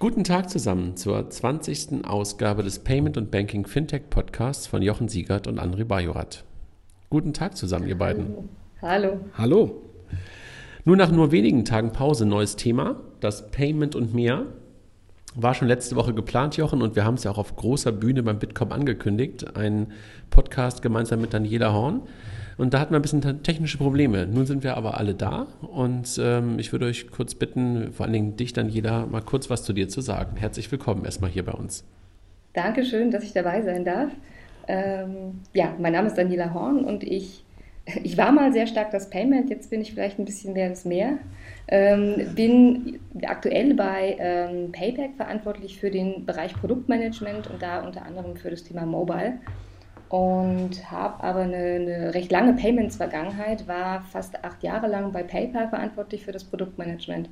Guten Tag zusammen zur 20. Ausgabe des Payment und Banking Fintech Podcasts von Jochen Siegert und André Bajorat. Guten Tag zusammen, ihr beiden. Hallo. Hallo. Nur nach nur wenigen Tagen Pause neues Thema, das Payment und mehr. War schon letzte Woche geplant, Jochen, und wir haben es ja auch auf großer Bühne beim Bitkom angekündigt. Ein Podcast gemeinsam mit Daniela Horn. Und da hatten wir ein bisschen technische Probleme. Nun sind wir aber alle da und ähm, ich würde euch kurz bitten, vor allen Dingen dich, Daniela, mal kurz was zu dir zu sagen. Herzlich willkommen erstmal hier bei uns. Dankeschön, dass ich dabei sein darf. Ähm, ja, mein Name ist Daniela Horn und ich, ich war mal sehr stark das Payment, jetzt bin ich vielleicht ein bisschen mehr das Meer. Ähm, bin aktuell bei ähm, Payback verantwortlich für den Bereich Produktmanagement und da unter anderem für das Thema Mobile und habe aber eine, eine, recht lange Payments-Vergangenheit, war fast acht Jahre lang bei PayPal verantwortlich für das Produktmanagement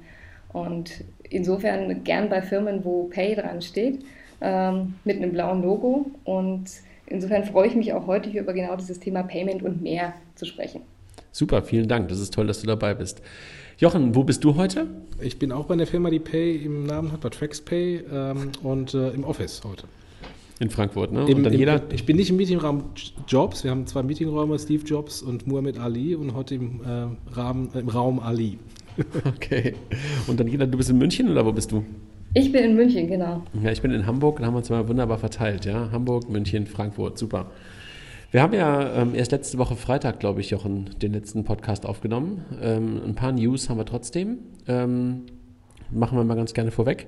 und insofern gern bei Firmen, wo Pay dran steht, ähm, mit einem blauen Logo und insofern freue ich mich auch heute hier über genau dieses Thema Payment und mehr zu sprechen. Super, vielen Dank. Das ist toll, dass du dabei bist. Jochen, wo bist du heute? Ich bin auch bei der Firma, die Pay im Namen hat, bei TraxPay ähm, und äh, im Office heute. In Frankfurt, ne? Im, im, ich bin nicht im Meetingraum Jobs. Wir haben zwei Meetingräume, Steve Jobs und Muhammad Ali und heute im, äh, Rahmen, äh, im Raum Ali. Okay. Und Daniela, du bist in München oder wo bist du? Ich bin in München, genau. Ja, ich bin in Hamburg und haben uns mal wunderbar verteilt, ja. Hamburg, München, Frankfurt, super. Wir haben ja ähm, erst letzte Woche Freitag, glaube ich, Jochen, den letzten Podcast aufgenommen. Ähm, ein paar News haben wir trotzdem. Ähm, machen wir mal ganz gerne vorweg.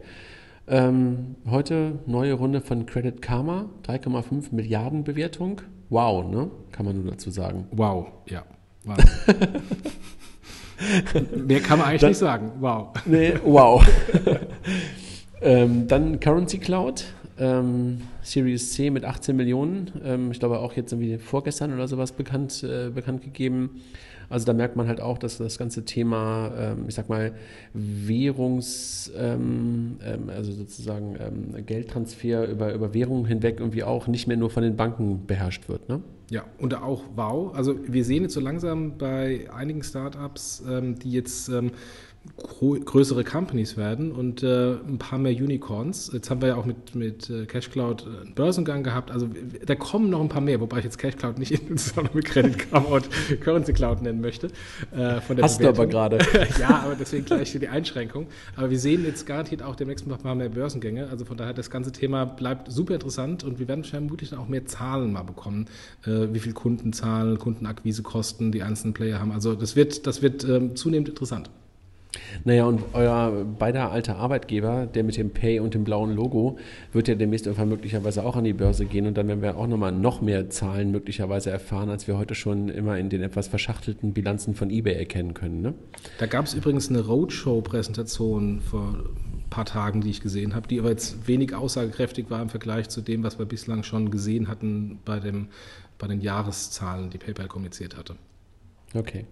Ähm, heute neue Runde von Credit Karma, 3,5 Milliarden Bewertung. Wow, ne? Kann man nur dazu sagen. Wow, ja. Wow. Mehr kann man eigentlich dann, nicht sagen. Wow. Nee, wow. ähm, dann Currency Cloud, ähm, Series C mit 18 Millionen. Ähm, ich glaube auch jetzt irgendwie vorgestern oder sowas bekannt, äh, bekannt gegeben. Also da merkt man halt auch, dass das ganze Thema, ähm, ich sag mal, Währungs, ähm, ähm, also sozusagen ähm, Geldtransfer über, über Währungen hinweg irgendwie auch nicht mehr nur von den Banken beherrscht wird. Ne? Ja, und auch wow. Also wir sehen jetzt so langsam bei einigen Startups, ähm, die jetzt größere Companies werden und äh, ein paar mehr Unicorns. Jetzt haben wir ja auch mit, mit äh, CashCloud äh, einen Börsengang gehabt. Also da kommen noch ein paar mehr, wobei ich jetzt CashCloud nicht in Zusammenhang mit Credit und Currency Cloud nennen möchte. Äh, Hast Bewertung. du aber gerade. ja, aber deswegen gleich die Einschränkung. Aber wir sehen jetzt garantiert auch demnächst noch ein paar mehr Börsengänge. Also von daher, das ganze Thema bleibt super interessant und wir werden vermutlich dann auch mehr Zahlen mal bekommen, äh, wie viel Kundenzahlen, Kundenakquisekosten die einzelnen Player haben. Also das wird, das wird ähm, zunehmend interessant. Naja, und euer beider alter Arbeitgeber, der mit dem Pay und dem blauen Logo, wird ja demnächst irgendwann möglicherweise auch an die Börse gehen und dann werden wir auch nochmal noch mehr Zahlen möglicherweise erfahren, als wir heute schon immer in den etwas verschachtelten Bilanzen von eBay erkennen können. Ne? Da gab es übrigens eine Roadshow-Präsentation vor ein paar Tagen, die ich gesehen habe, die aber jetzt wenig aussagekräftig war im Vergleich zu dem, was wir bislang schon gesehen hatten bei, dem, bei den Jahreszahlen, die PayPal kommuniziert hatte. Okay.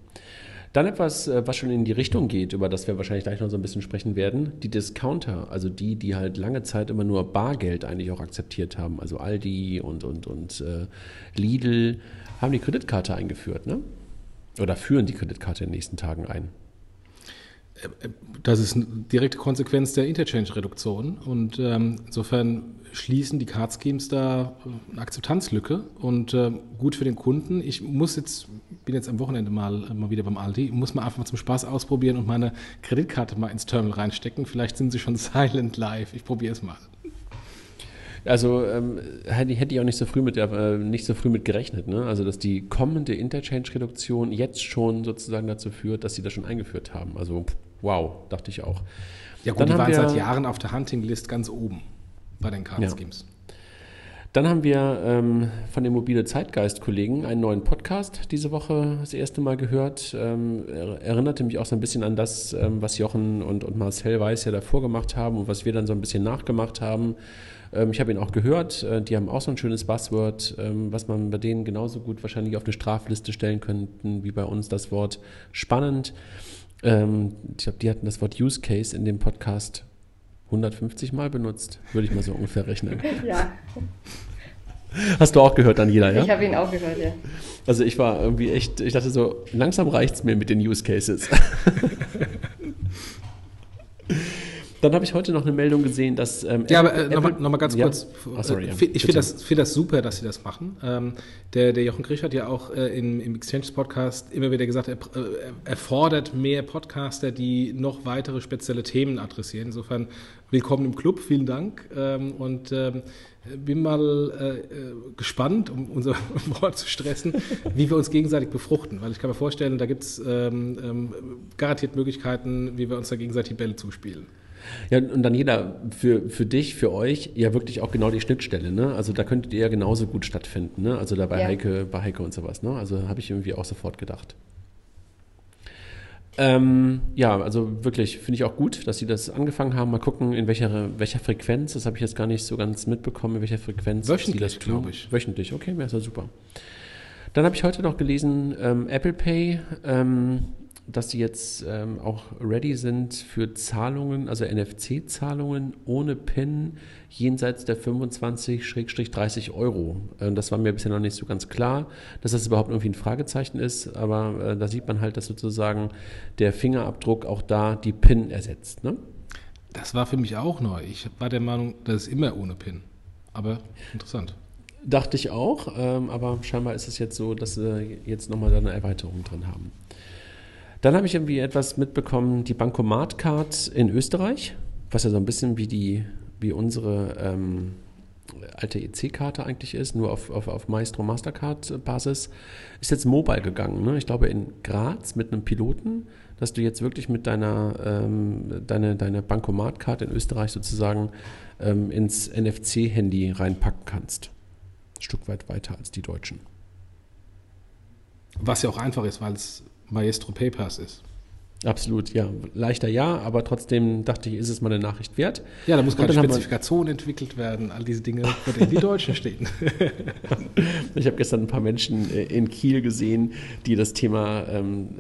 Dann etwas, äh, was schon in die Richtung geht, über das wir wahrscheinlich gleich noch so ein bisschen sprechen werden. Die Discounter, also die, die halt lange Zeit immer nur Bargeld eigentlich auch akzeptiert haben. Also Aldi und, und, und äh, Lidl haben die Kreditkarte eingeführt, ne? Oder führen die Kreditkarte in den nächsten Tagen ein. Das ist eine direkte Konsequenz der Interchange-Reduktion und ähm, insofern schließen die Card Schemes da eine Akzeptanzlücke und äh, gut für den Kunden. Ich muss jetzt, bin jetzt am Wochenende mal, mal wieder beim Aldi, muss mal einfach mal zum Spaß ausprobieren und meine Kreditkarte mal ins Terminal reinstecken. Vielleicht sind sie schon silent live. Ich probiere es mal. Also ähm, hätte, ich auch nicht so früh mit, äh, nicht so früh mit gerechnet. Ne? Also dass die kommende Interchange-Reduktion jetzt schon sozusagen dazu führt, dass sie das schon eingeführt haben. Also wow, dachte ich auch. Ja gut, Dann die waren seit Jahren auf der Hunting-List ganz oben bei den Card Schemes. Ja. Dann haben wir ähm, von den mobile Zeitgeist-Kollegen einen neuen Podcast diese Woche das erste Mal gehört. Ähm, erinnerte mich auch so ein bisschen an das, ähm, was Jochen und, und Marcel Weiß ja davor gemacht haben und was wir dann so ein bisschen nachgemacht haben. Ähm, ich habe ihn auch gehört. Äh, die haben auch so ein schönes Buzzword, ähm, was man bei denen genauso gut wahrscheinlich auf eine Strafliste stellen könnte, wie bei uns das Wort spannend. Ähm, ich glaube, die hatten das Wort Use Case in dem Podcast 150 Mal benutzt, würde ich mal so ungefähr rechnen. Ja. Hast du auch gehört, Daniela, ja? Ich habe ihn auch gehört, ja. Also ich war irgendwie echt, ich dachte so, langsam reicht es mir mit den Use Cases. Dann habe ich heute noch eine Meldung gesehen, dass. Ähm, ja, aber äh, nochmal noch mal ganz ja? kurz. Oh, sorry, ja, ich finde das, find das super, dass Sie das machen. Ähm, der, der Jochen Grisch hat ja auch äh, im, im Exchange-Podcast immer wieder gesagt, er, äh, er, fordert mehr Podcaster, die noch weitere spezielle Themen adressieren. Insofern willkommen im Club, vielen Dank. Ähm, und ähm, bin mal äh, äh gespannt, um unser Wort zu stressen, wie wir uns gegenseitig befruchten. Weil ich kann mir vorstellen, da gibt es ähm, ähm, garantiert Möglichkeiten, wie wir uns da gegenseitig Bälle zuspielen. Ja, und dann jeder für, für dich, für euch ja wirklich auch genau die Schnittstelle. Ne? Also da könntet ihr ja genauso gut stattfinden. Ne? Also da bei, ja. Heike, bei Heike und sowas. Ne? Also habe ich irgendwie auch sofort gedacht. Ähm, ja, also wirklich finde ich auch gut, dass sie das angefangen haben. Mal gucken, in welcher, welcher Frequenz. Das habe ich jetzt gar nicht so ganz mitbekommen, in welcher Frequenz Wöchentlich, das glaube ich. Wöchentlich, okay, wäre ja super. Dann habe ich heute noch gelesen, ähm, Apple Pay ähm, dass sie jetzt ähm, auch ready sind für Zahlungen, also NFC-Zahlungen ohne PIN jenseits der 25-30 Euro. Äh, das war mir bisher noch nicht so ganz klar, dass das überhaupt irgendwie ein Fragezeichen ist, aber äh, da sieht man halt, dass sozusagen der Fingerabdruck auch da die PIN ersetzt. Ne? Das war für mich auch neu. Ich war der Meinung, das ist immer ohne PIN. Aber interessant. Dachte ich auch, ähm, aber scheinbar ist es jetzt so, dass sie jetzt nochmal eine Erweiterung drin haben. Dann habe ich irgendwie etwas mitbekommen, die Bankomat-Card in Österreich, was ja so ein bisschen wie die, wie unsere ähm, alte EC-Karte eigentlich ist, nur auf, auf, auf Maestro Mastercard-Basis, ist jetzt mobile gegangen. Ne? Ich glaube in Graz mit einem Piloten, dass du jetzt wirklich mit deiner ähm, deine, deine Bankomat-Card in Österreich sozusagen ähm, ins NFC-Handy reinpacken kannst. Ein Stück weit weiter als die Deutschen. Was ja auch einfach ist, weil es Maestro Papers ist. Absolut, ja. Leichter ja, aber trotzdem dachte ich, ist es mal eine Nachricht wert. Ja, da muss gerade Spezifikation entwickelt werden, all diese Dinge, vor denen die Deutschen stehen. ich habe gestern ein paar Menschen äh, in Kiel gesehen, die das Thema, ähm,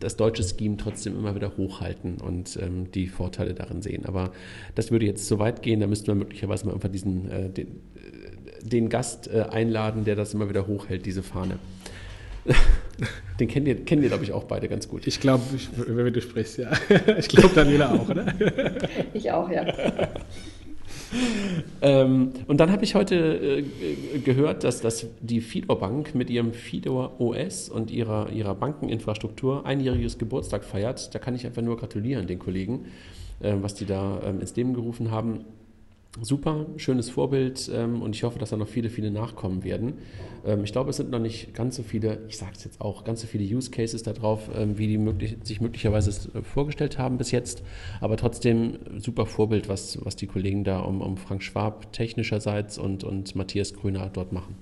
das deutsche Scheme trotzdem immer wieder hochhalten und ähm, die Vorteile darin sehen. Aber das würde jetzt so weit gehen, da müssten wir möglicherweise mal einfach diesen, äh, den, äh, den Gast einladen, der das immer wieder hochhält, diese Fahne. Den kennen ihr, kennen ihr glaube ich, auch beide ganz gut. Ich glaube, wenn du sprichst, ja. Ich glaube, Daniela auch, oder? Ich auch, ja. ähm, und dann habe ich heute äh, gehört, dass, dass die Fidor Bank mit ihrem Fidor OS und ihrer, ihrer Bankeninfrastruktur einjähriges Geburtstag feiert. Da kann ich einfach nur gratulieren den Kollegen, äh, was die da äh, ins Leben gerufen haben super, schönes Vorbild ähm, und ich hoffe, dass da noch viele, viele nachkommen werden. Ähm, ich glaube, es sind noch nicht ganz so viele, ich sage es jetzt auch, ganz so viele Use Cases da drauf, ähm, wie die möglich, sich möglicherweise äh, vorgestellt haben bis jetzt, aber trotzdem super Vorbild, was, was die Kollegen da um, um Frank Schwab technischerseits und, und Matthias Grüner dort machen.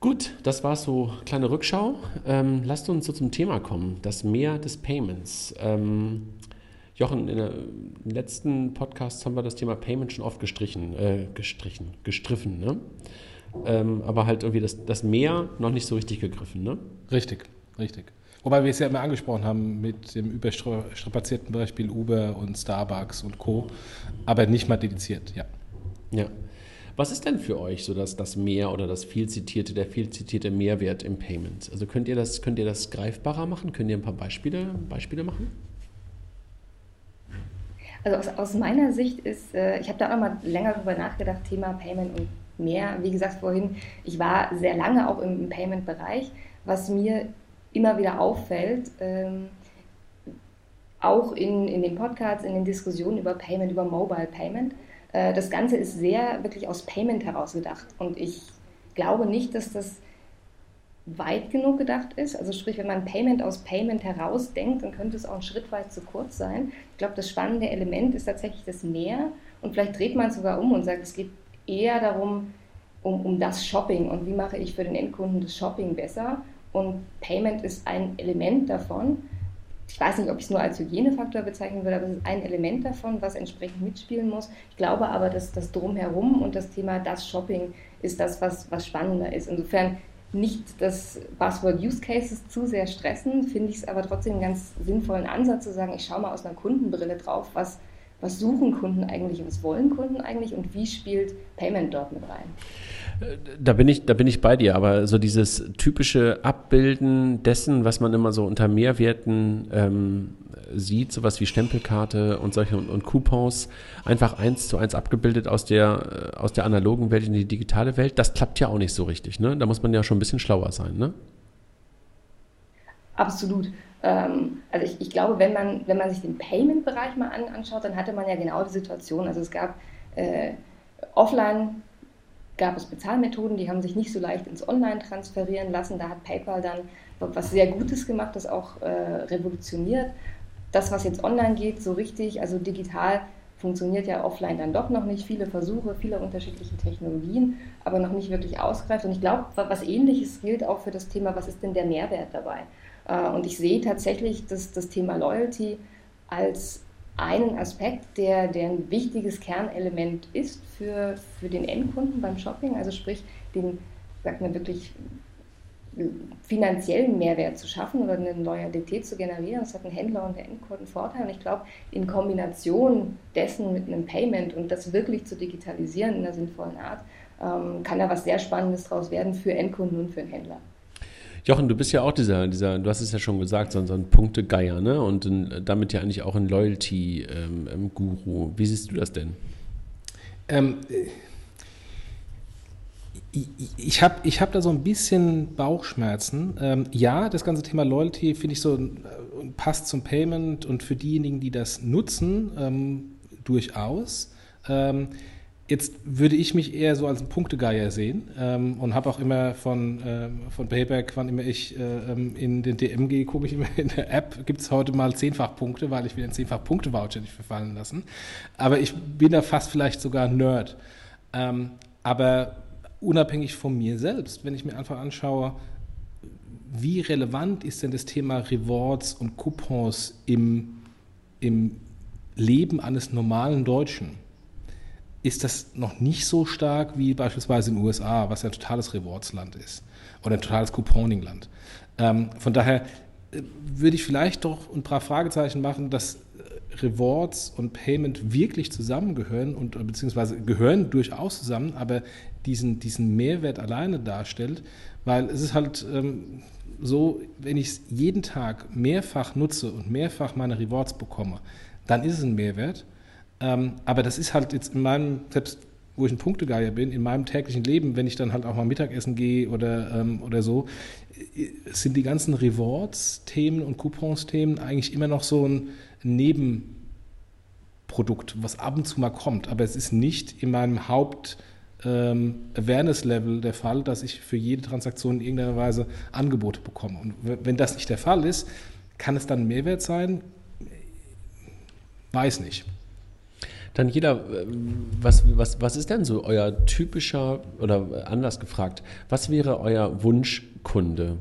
Gut, das war so kleine Rückschau. Ähm, lasst uns so zum Thema kommen, das Meer des Payments. Jochen, in den letzten Podcasts haben wir das Thema Payment schon oft gestrichen, äh, gestrichen, gestriffen, ne? Ähm, aber halt irgendwie das, das Mehr noch nicht so richtig gegriffen, ne? Richtig, richtig. Wobei wir es ja immer angesprochen haben mit dem überstrapazierten Beispiel Uber und Starbucks und Co., aber nicht mal dediziert, ja. Ja. Was ist denn für euch so das, das Mehr oder das viel zitierte, der viel zitierte Mehrwert im Payment? Also könnt ihr das, könnt ihr das greifbarer machen? Könnt ihr ein paar Beispiele, Beispiele machen? Also aus, aus meiner Sicht ist, äh, ich habe da auch mal länger drüber nachgedacht, Thema Payment und mehr. Wie gesagt vorhin, ich war sehr lange auch im, im Payment-Bereich. Was mir immer wieder auffällt, ähm, auch in, in den Podcasts, in den Diskussionen über Payment, über Mobile Payment, äh, das Ganze ist sehr wirklich aus Payment heraus gedacht. Und ich glaube nicht, dass das weit genug gedacht ist. Also sprich, wenn man Payment aus Payment herausdenkt, dann könnte es auch ein Schritt weit zu kurz sein. Ich glaube, das spannende Element ist tatsächlich das Mehr. Und vielleicht dreht man es sogar um und sagt, es geht eher darum, um, um das Shopping und wie mache ich für den Endkunden das Shopping besser. Und Payment ist ein Element davon. Ich weiß nicht, ob ich es nur als Hygienefaktor bezeichnen würde, aber es ist ein Element davon, was entsprechend mitspielen muss. Ich glaube aber, dass das Drumherum und das Thema das Shopping ist das, was, was spannender ist. Insofern nicht das Buzzword Use Cases zu sehr stressen, finde ich es aber trotzdem einen ganz sinnvollen Ansatz zu sagen, ich schaue mal aus einer Kundenbrille drauf, was, was suchen Kunden eigentlich, was wollen Kunden eigentlich und wie spielt Payment dort mit rein. Da bin ich, da bin ich bei dir, aber so dieses typische Abbilden dessen, was man immer so unter Mehrwerten ähm, sieht, sowas wie Stempelkarte und solche und, und Coupons, einfach eins zu eins abgebildet aus der, äh, aus der analogen Welt in die digitale Welt. Das klappt ja auch nicht so richtig. Ne? Da muss man ja schon ein bisschen schlauer sein. Ne? Absolut. Ähm, also ich, ich, glaube, wenn man, wenn man sich den Payment-Bereich mal an, anschaut, dann hatte man ja genau die Situation. Also es gab äh, offline gab es Bezahlmethoden, die haben sich nicht so leicht ins Online transferieren lassen. Da hat PayPal dann was sehr Gutes gemacht, das auch äh, revolutioniert. Das, was jetzt online geht, so richtig, also digital, funktioniert ja offline dann doch noch nicht. Viele Versuche, viele unterschiedliche Technologien, aber noch nicht wirklich ausgereift. Und ich glaube, was Ähnliches gilt auch für das Thema, was ist denn der Mehrwert dabei? Äh, und ich sehe tatsächlich das, das Thema Loyalty als einen Aspekt, der, der ein wichtiges Kernelement ist für, für den Endkunden beim Shopping, also sprich den, sagt man wirklich, finanziellen Mehrwert zu schaffen oder eine Loyalität zu generieren. Das hat ein Händler und der Endkunden Vorteil. Und ich glaube, in Kombination dessen mit einem Payment und das wirklich zu digitalisieren in einer sinnvollen Art, ähm, kann da was sehr Spannendes draus werden für Endkunden und für den Händler. Jochen, du bist ja auch dieser, dieser, du hast es ja schon gesagt, so, so ein Punktegeier, ne? Und ein, damit ja eigentlich auch ein Loyalty-Guru. Ähm, Wie siehst du das denn? Ähm, ich, ich habe ich hab da so ein bisschen Bauchschmerzen. Ähm, ja, das ganze Thema Loyalty finde ich so äh, passt zum Payment und für diejenigen, die das nutzen, ähm, durchaus. Ähm, Jetzt würde ich mich eher so als ein Punktegeier sehen ähm, und habe auch immer von, ähm, von Payback, wann immer ich äh, ähm, in den DM gehe, gucke ich immer in der App, gibt es heute mal zehnfach Punkte, weil ich will einen zehnfach Punkte-Voucher nicht verfallen lassen. Aber ich bin da fast vielleicht sogar Nerd. Ähm, aber unabhängig von mir selbst, wenn ich mir einfach anschaue, wie relevant ist denn das Thema Rewards und Coupons im, im Leben eines normalen Deutschen? ist das noch nicht so stark wie beispielsweise in den USA, was ja ein totales Rewards-Land ist oder ein totales Couponing-Land. Ähm, von daher äh, würde ich vielleicht doch ein paar Fragezeichen machen, dass äh, Rewards und Payment wirklich zusammengehören und äh, beziehungsweise gehören durchaus zusammen, aber diesen, diesen Mehrwert alleine darstellt, weil es ist halt ähm, so, wenn ich es jeden Tag mehrfach nutze und mehrfach meine Rewards bekomme, dann ist es ein Mehrwert. Ähm, aber das ist halt jetzt in meinem, selbst wo ich ein Punktegeier bin, in meinem täglichen Leben, wenn ich dann halt auch mal Mittagessen gehe oder, ähm, oder so, äh, sind die ganzen Rewards-Themen und Coupons-Themen eigentlich immer noch so ein Nebenprodukt, was ab und zu mal kommt. Aber es ist nicht in meinem Haupt- ähm, Awareness-Level der Fall, dass ich für jede Transaktion in irgendeiner Weise Angebote bekomme. Und wenn das nicht der Fall ist, kann es dann ein Mehrwert sein? Weiß nicht. Dann jeder, äh, was, was, was ist denn so euer typischer, oder anders gefragt, was wäre euer Wunschkunde?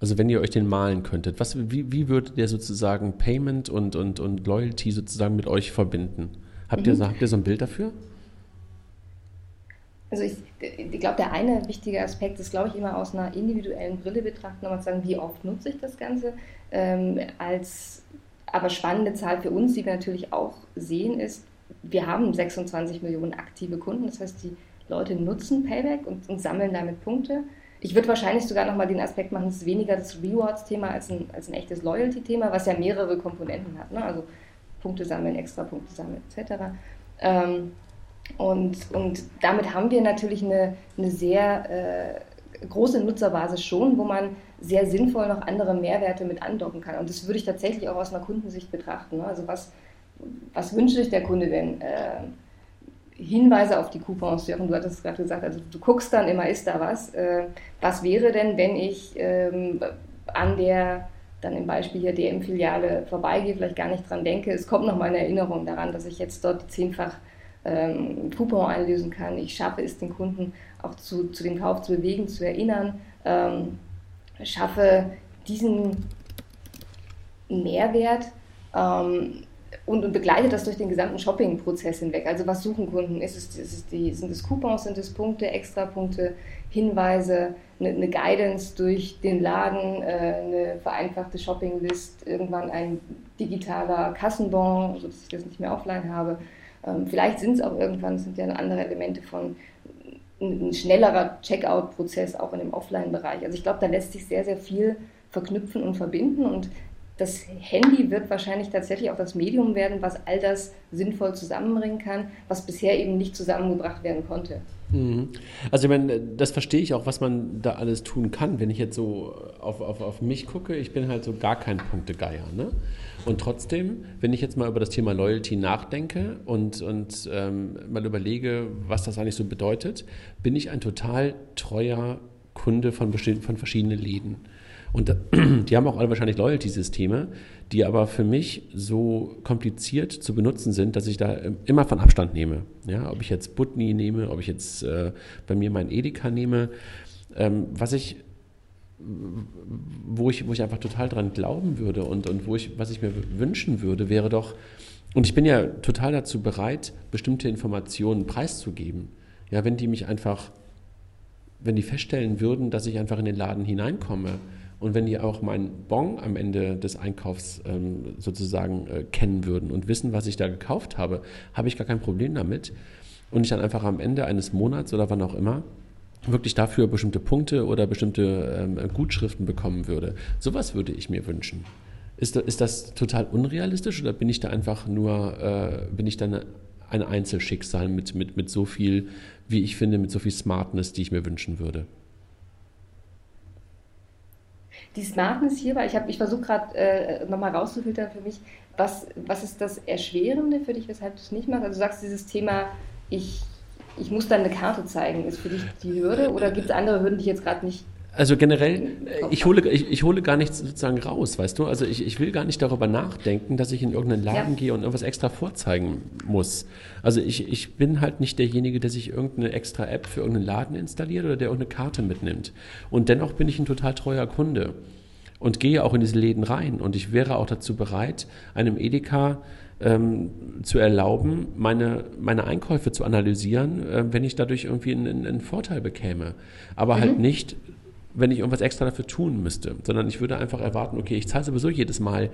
Also wenn ihr euch den malen könntet, was, wie, wie würdet ihr sozusagen Payment und, und, und Loyalty sozusagen mit euch verbinden? Habt, mhm. ihr, habt ihr so ein Bild dafür? Also ich, ich glaube, der eine wichtige Aspekt ist, glaube ich, immer aus einer individuellen Brille betrachten, nochmal zu sagen, wie oft nutze ich das Ganze. Ähm, als aber spannende Zahl für uns, die wir natürlich auch sehen, ist, wir haben 26 Millionen aktive Kunden, das heißt, die Leute nutzen Payback und, und sammeln damit Punkte. Ich würde wahrscheinlich sogar nochmal den Aspekt machen, es ist weniger das Rewards-Thema als ein, als ein echtes Loyalty-Thema, was ja mehrere Komponenten hat. Ne? Also Punkte sammeln, extra Punkte sammeln, etc. Ähm, und, und damit haben wir natürlich eine, eine sehr äh, große Nutzerbasis schon, wo man sehr sinnvoll noch andere Mehrwerte mit andocken kann. Und das würde ich tatsächlich auch aus einer Kundensicht betrachten. Ne? Also was, was wünscht sich der Kunde denn? Äh, Hinweise auf die Coupons, Jochen, du hattest es gerade gesagt, also du guckst dann immer, ist da was? Äh, was wäre denn, wenn ich ähm, an der, dann im Beispiel hier DM-Filiale vorbeigehe, vielleicht gar nicht dran denke, es kommt noch mal eine Erinnerung daran, dass ich jetzt dort zehnfach ähm, Coupon einlösen kann. Ich schaffe es, den Kunden auch zu, zu dem Kauf zu bewegen, zu erinnern, ähm, schaffe diesen Mehrwert ähm, und, und, begleitet das durch den gesamten Shopping-Prozess hinweg. Also was suchen Kunden? Ist es, ist es die, sind es Coupons, sind es Punkte, Extrapunkte, Hinweise, eine, eine Guidance durch den Laden, äh, eine vereinfachte Shopping-List, irgendwann ein digitaler Kassenbon, sodass ich das nicht mehr offline habe. Ähm, vielleicht sind es auch irgendwann, sind ja andere Elemente von ein schnellerer Checkout-Prozess auch in dem Offline-Bereich. Also ich glaube, da lässt sich sehr, sehr viel verknüpfen und verbinden und das Handy wird wahrscheinlich tatsächlich auch das Medium werden, was all das sinnvoll zusammenbringen kann, was bisher eben nicht zusammengebracht werden konnte. Mhm. Also ich meine, das verstehe ich auch, was man da alles tun kann. Wenn ich jetzt so auf, auf, auf mich gucke, ich bin halt so gar kein Punktegeier. Ne? Und trotzdem, wenn ich jetzt mal über das Thema Loyalty nachdenke und, und ähm, mal überlege, was das eigentlich so bedeutet, bin ich ein total treuer Kunde von, von verschiedenen Läden. Und die haben auch alle wahrscheinlich Loyalty-Systeme, die aber für mich so kompliziert zu benutzen sind, dass ich da immer von Abstand nehme. Ja, ob ich jetzt Butni nehme, ob ich jetzt äh, bei mir mein Edeka nehme. Ähm, was ich wo ich, wo ich einfach total dran glauben würde und, und wo ich, was ich mir wünschen würde, wäre doch, und ich bin ja total dazu bereit, bestimmte Informationen preiszugeben. Ja, wenn die mich einfach, wenn die feststellen würden, dass ich einfach in den Laden hineinkomme und wenn die auch meinen Bon am Ende des Einkaufs ähm, sozusagen äh, kennen würden und wissen, was ich da gekauft habe, habe ich gar kein Problem damit. Und ich dann einfach am Ende eines Monats oder wann auch immer wirklich dafür bestimmte Punkte oder bestimmte ähm, Gutschriften bekommen würde. Sowas würde ich mir wünschen. Ist, ist das total unrealistisch oder bin ich da einfach nur, äh, bin ich dann ein Einzelschicksal mit, mit, mit so viel, wie ich finde, mit so viel Smartness, die ich mir wünschen würde? Die Smartness hierbei, ich, ich versuche gerade äh, nochmal rauszufiltern für mich, was, was ist das Erschwerende für dich, weshalb du es nicht machst? Also du sagst dieses Thema, ich, ich muss dann eine Karte zeigen, ist für dich die Hürde oder gibt es andere Hürden, die ich jetzt gerade nicht also generell, ich hole, ich, ich, hole gar nichts sozusagen raus, weißt du? Also ich, ich will gar nicht darüber nachdenken, dass ich in irgendeinen Laden ja. gehe und irgendwas extra vorzeigen muss. Also ich, ich bin halt nicht derjenige, der sich irgendeine extra App für irgendeinen Laden installiert oder der irgendeine Karte mitnimmt. Und dennoch bin ich ein total treuer Kunde und gehe auch in diese Läden rein. Und ich wäre auch dazu bereit, einem Edeka ähm, zu erlauben, meine, meine Einkäufe zu analysieren, äh, wenn ich dadurch irgendwie einen, einen Vorteil bekäme. Aber halt mhm. halt nicht wenn ich irgendwas extra dafür tun müsste, sondern ich würde einfach erwarten, okay, ich zahle sowieso jedes Mal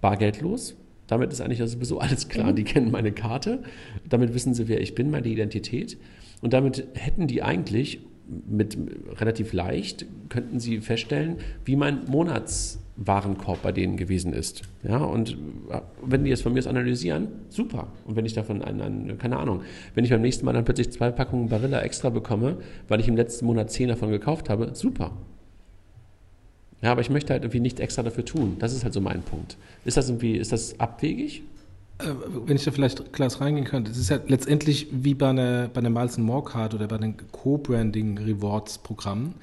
bargeldlos. Damit ist eigentlich sowieso alles klar. Mhm. Die kennen meine Karte, damit wissen sie, wer ich bin, meine Identität. Und damit hätten die eigentlich mit relativ leicht, könnten sie feststellen, wie mein Monats Warenkorb bei denen gewesen ist. Ja, und äh, wenn die jetzt von mir aus analysieren, super. Und wenn ich davon, ein, ein, keine Ahnung, wenn ich beim nächsten Mal dann plötzlich zwei Packungen Barilla extra bekomme, weil ich im letzten Monat zehn davon gekauft habe, super. Ja, aber ich möchte halt irgendwie nichts extra dafür tun. Das ist halt so mein Punkt. Ist das irgendwie, ist das abwegig? Äh, wenn ich da vielleicht Klaas reingehen könnte, es ist ja letztendlich wie bei einer, bei einer Miles More Card oder bei einem Co-Branding Rewards Programm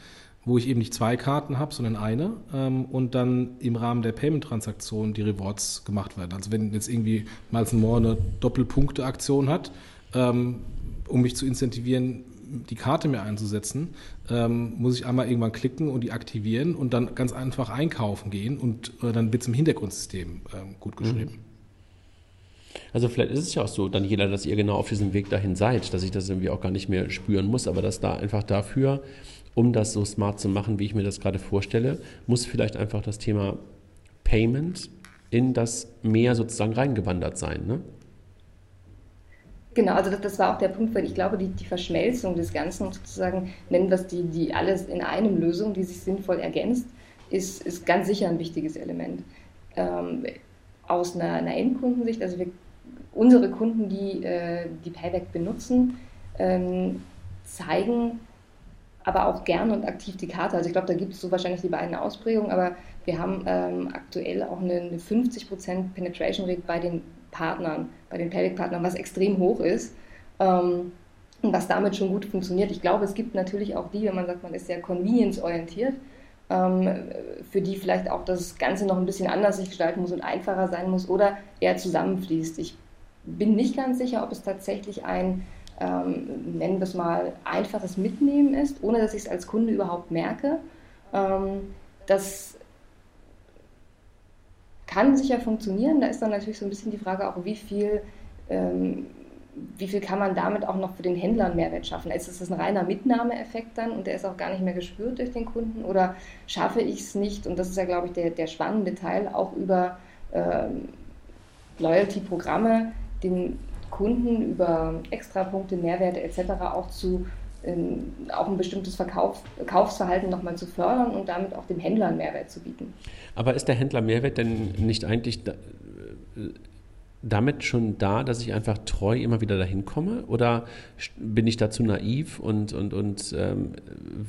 wo ich eben nicht zwei Karten habe, sondern eine ähm, und dann im Rahmen der Payment-Transaktion die Rewards gemacht werden. Also wenn jetzt irgendwie Miles More eine Doppelpunkte-Aktion hat, ähm, um mich zu incentivieren, die Karte mir einzusetzen, ähm, muss ich einmal irgendwann klicken und die aktivieren und dann ganz einfach einkaufen gehen und äh, dann wird es im Hintergrundsystem äh, gut geschrieben. Mhm. Also vielleicht ist es ja auch so, jeder, dass ihr genau auf diesem Weg dahin seid, dass ich das irgendwie auch gar nicht mehr spüren muss, aber dass da einfach dafür um das so smart zu machen, wie ich mir das gerade vorstelle, muss vielleicht einfach das Thema Payment in das Meer sozusagen reingewandert sein. Ne? Genau, also das, das, war auch der Punkt, weil ich glaube, die, die Verschmelzung des Ganzen sozusagen, nennen wir es die, die alles in einem Lösung, die sich sinnvoll ergänzt, ist, ist ganz sicher ein wichtiges Element. Ähm, aus einer, einer, Endkundensicht, also wir, unsere Kunden, die äh, die Payback benutzen, ähm, zeigen aber auch gern und aktiv die Karte. Also ich glaube, da gibt es so wahrscheinlich die beiden Ausprägungen, aber wir haben ähm, aktuell auch eine, eine 50% Penetration Rate bei den Partnern, bei den Payback-Partnern, was extrem hoch ist. Ähm, und was damit schon gut funktioniert. Ich glaube, es gibt natürlich auch die, wenn man sagt, man ist sehr convenience-orientiert, ähm, für die vielleicht auch das Ganze noch ein bisschen anders sich gestalten muss und einfacher sein muss oder eher zusammenfließt. Ich bin nicht ganz sicher, ob es tatsächlich ein ähm, nennen wir es mal, einfaches Mitnehmen ist, ohne dass ich es als Kunde überhaupt merke. Ähm, das kann sicher funktionieren. Da ist dann natürlich so ein bisschen die Frage auch, wie viel, ähm, wie viel kann man damit auch noch für den Händler einen Mehrwert schaffen? Ist das ein reiner Mitnahmeeffekt dann und der ist auch gar nicht mehr gespürt durch den Kunden? Oder schaffe ich es nicht, und das ist ja, glaube ich, der, der spannende Teil, auch über ähm, Loyalty-Programme den Kunden über Extrapunkte, Mehrwerte etc. auch zu in, auch ein bestimmtes Verkauf, Kaufsverhalten nochmal zu fördern und damit auch dem Händler einen Mehrwert zu bieten. Aber ist der Händler Mehrwert denn nicht eigentlich da, äh, damit schon da, dass ich einfach treu immer wieder dahin komme? Oder bin ich dazu naiv und, und, und ähm,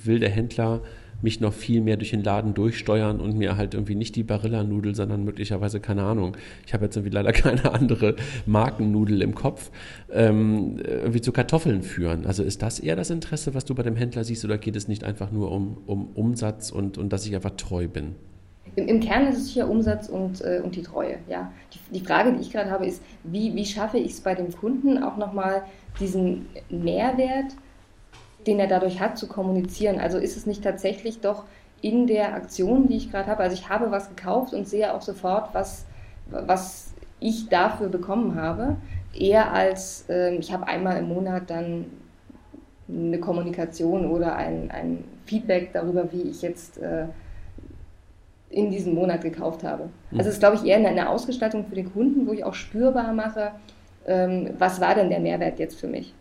will der Händler mich noch viel mehr durch den Laden durchsteuern und mir halt irgendwie nicht die Barilla-Nudel, sondern möglicherweise, keine Ahnung, ich habe jetzt irgendwie leider keine andere Markennudel im Kopf, ähm, irgendwie zu Kartoffeln führen. Also ist das eher das Interesse, was du bei dem Händler siehst, oder geht es nicht einfach nur um, um Umsatz und, und dass ich einfach treu bin? Im, Kern ist es hier Umsatz und, äh, und die Treue. Ja. Die, die Frage, die ich gerade habe, ist, wie, wie schaffe ich es bei dem Kunden auch nochmal diesen Mehrwert, den er dadurch hat, zu kommunizieren. Also ist es nicht tatsächlich doch in der Aktion, die ich gerade habe, also ich habe was gekauft und sehe auch sofort, was, was ich dafür bekommen habe, eher als äh, ich habe einmal im Monat dann eine Kommunikation oder ein, ein Feedback darüber, wie ich jetzt äh, in diesem Monat gekauft habe. Mhm. Also es ist, glaube ich, eher eine Ausgestaltung für den Kunden, wo ich auch spürbar mache, ähm, was war denn der Mehrwert jetzt für mich.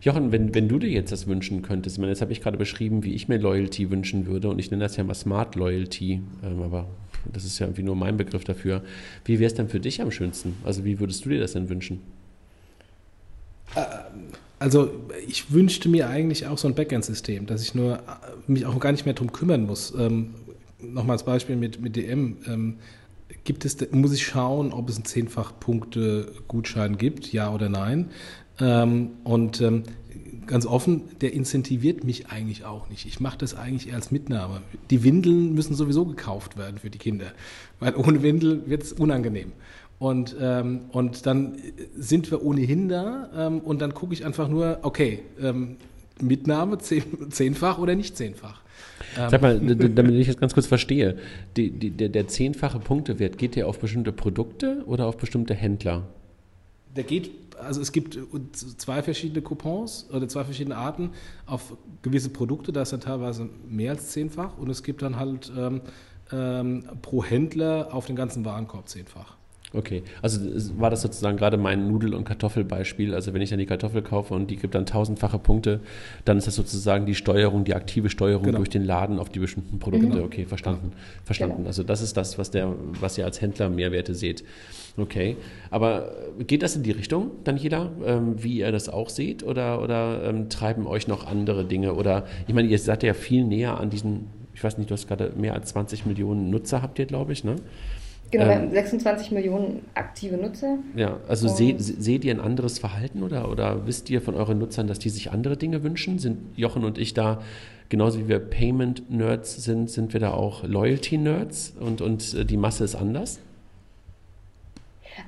Jochen, wenn, wenn du dir jetzt das wünschen könntest, ich meine, jetzt habe ich gerade beschrieben, wie ich mir Loyalty wünschen würde und ich nenne das ja mal Smart Loyalty, ähm, aber das ist ja irgendwie nur mein Begriff dafür. Wie wäre es denn für dich am schönsten? Also wie würdest du dir das denn wünschen? Ähm, also ich wünschte mir eigentlich auch so ein Backend-System, dass ich nur äh, mich auch gar nicht mehr darum kümmern muss. Ähm, Nochmal als Beispiel mit, mit DM. Ähm, gibt es, muss ich schauen, ob es einen Zehnfach-Punkte-Gutschein gibt, ja oder nein. Ähm, und ähm, ganz offen, der incentiviert mich eigentlich auch nicht. Ich mache das eigentlich eher als Mitnahme. Die Windeln müssen sowieso gekauft werden für die Kinder, weil ohne Windel wird es unangenehm. Und, ähm, und dann sind wir ohnehin da ähm, und dann gucke ich einfach nur, okay, ähm, Mitnahme zehn, zehnfach oder nicht zehnfach. Ähm. Sag mal, damit ich das ganz kurz verstehe, die, die, der, der zehnfache Punktewert, geht der auf bestimmte Produkte oder auf bestimmte Händler? Der geht also es gibt zwei verschiedene Coupons oder zwei verschiedene Arten auf gewisse Produkte, da ist dann teilweise mehr als zehnfach und es gibt dann halt ähm, ähm, pro Händler auf den ganzen Warenkorb zehnfach. Okay, also war das sozusagen gerade mein Nudel- und Kartoffelbeispiel. Also wenn ich dann die Kartoffel kaufe und die gibt dann tausendfache Punkte, dann ist das sozusagen die Steuerung, die aktive Steuerung genau. durch den Laden auf die bestimmten Produkte. Genau. Okay, verstanden. Verstanden. Genau. Also das ist das, was der, was ihr als Händler Mehrwerte seht. Okay. Aber geht das in die Richtung, Daniela, ähm, wie ihr das auch seht? Oder, oder ähm, treiben euch noch andere Dinge? Oder ich meine, ihr seid ja viel näher an diesen, ich weiß nicht, du hast gerade mehr als 20 Millionen Nutzer habt ihr, glaube ich, ne? Genau, wir ähm, haben 26 Millionen aktive Nutzer. Ja, also seht, seht ihr ein anderes Verhalten oder, oder wisst ihr von euren Nutzern, dass die sich andere Dinge wünschen? Sind Jochen und ich da, genauso wie wir Payment-Nerds sind, sind wir da auch Loyalty-Nerds und, und äh, die Masse ist anders?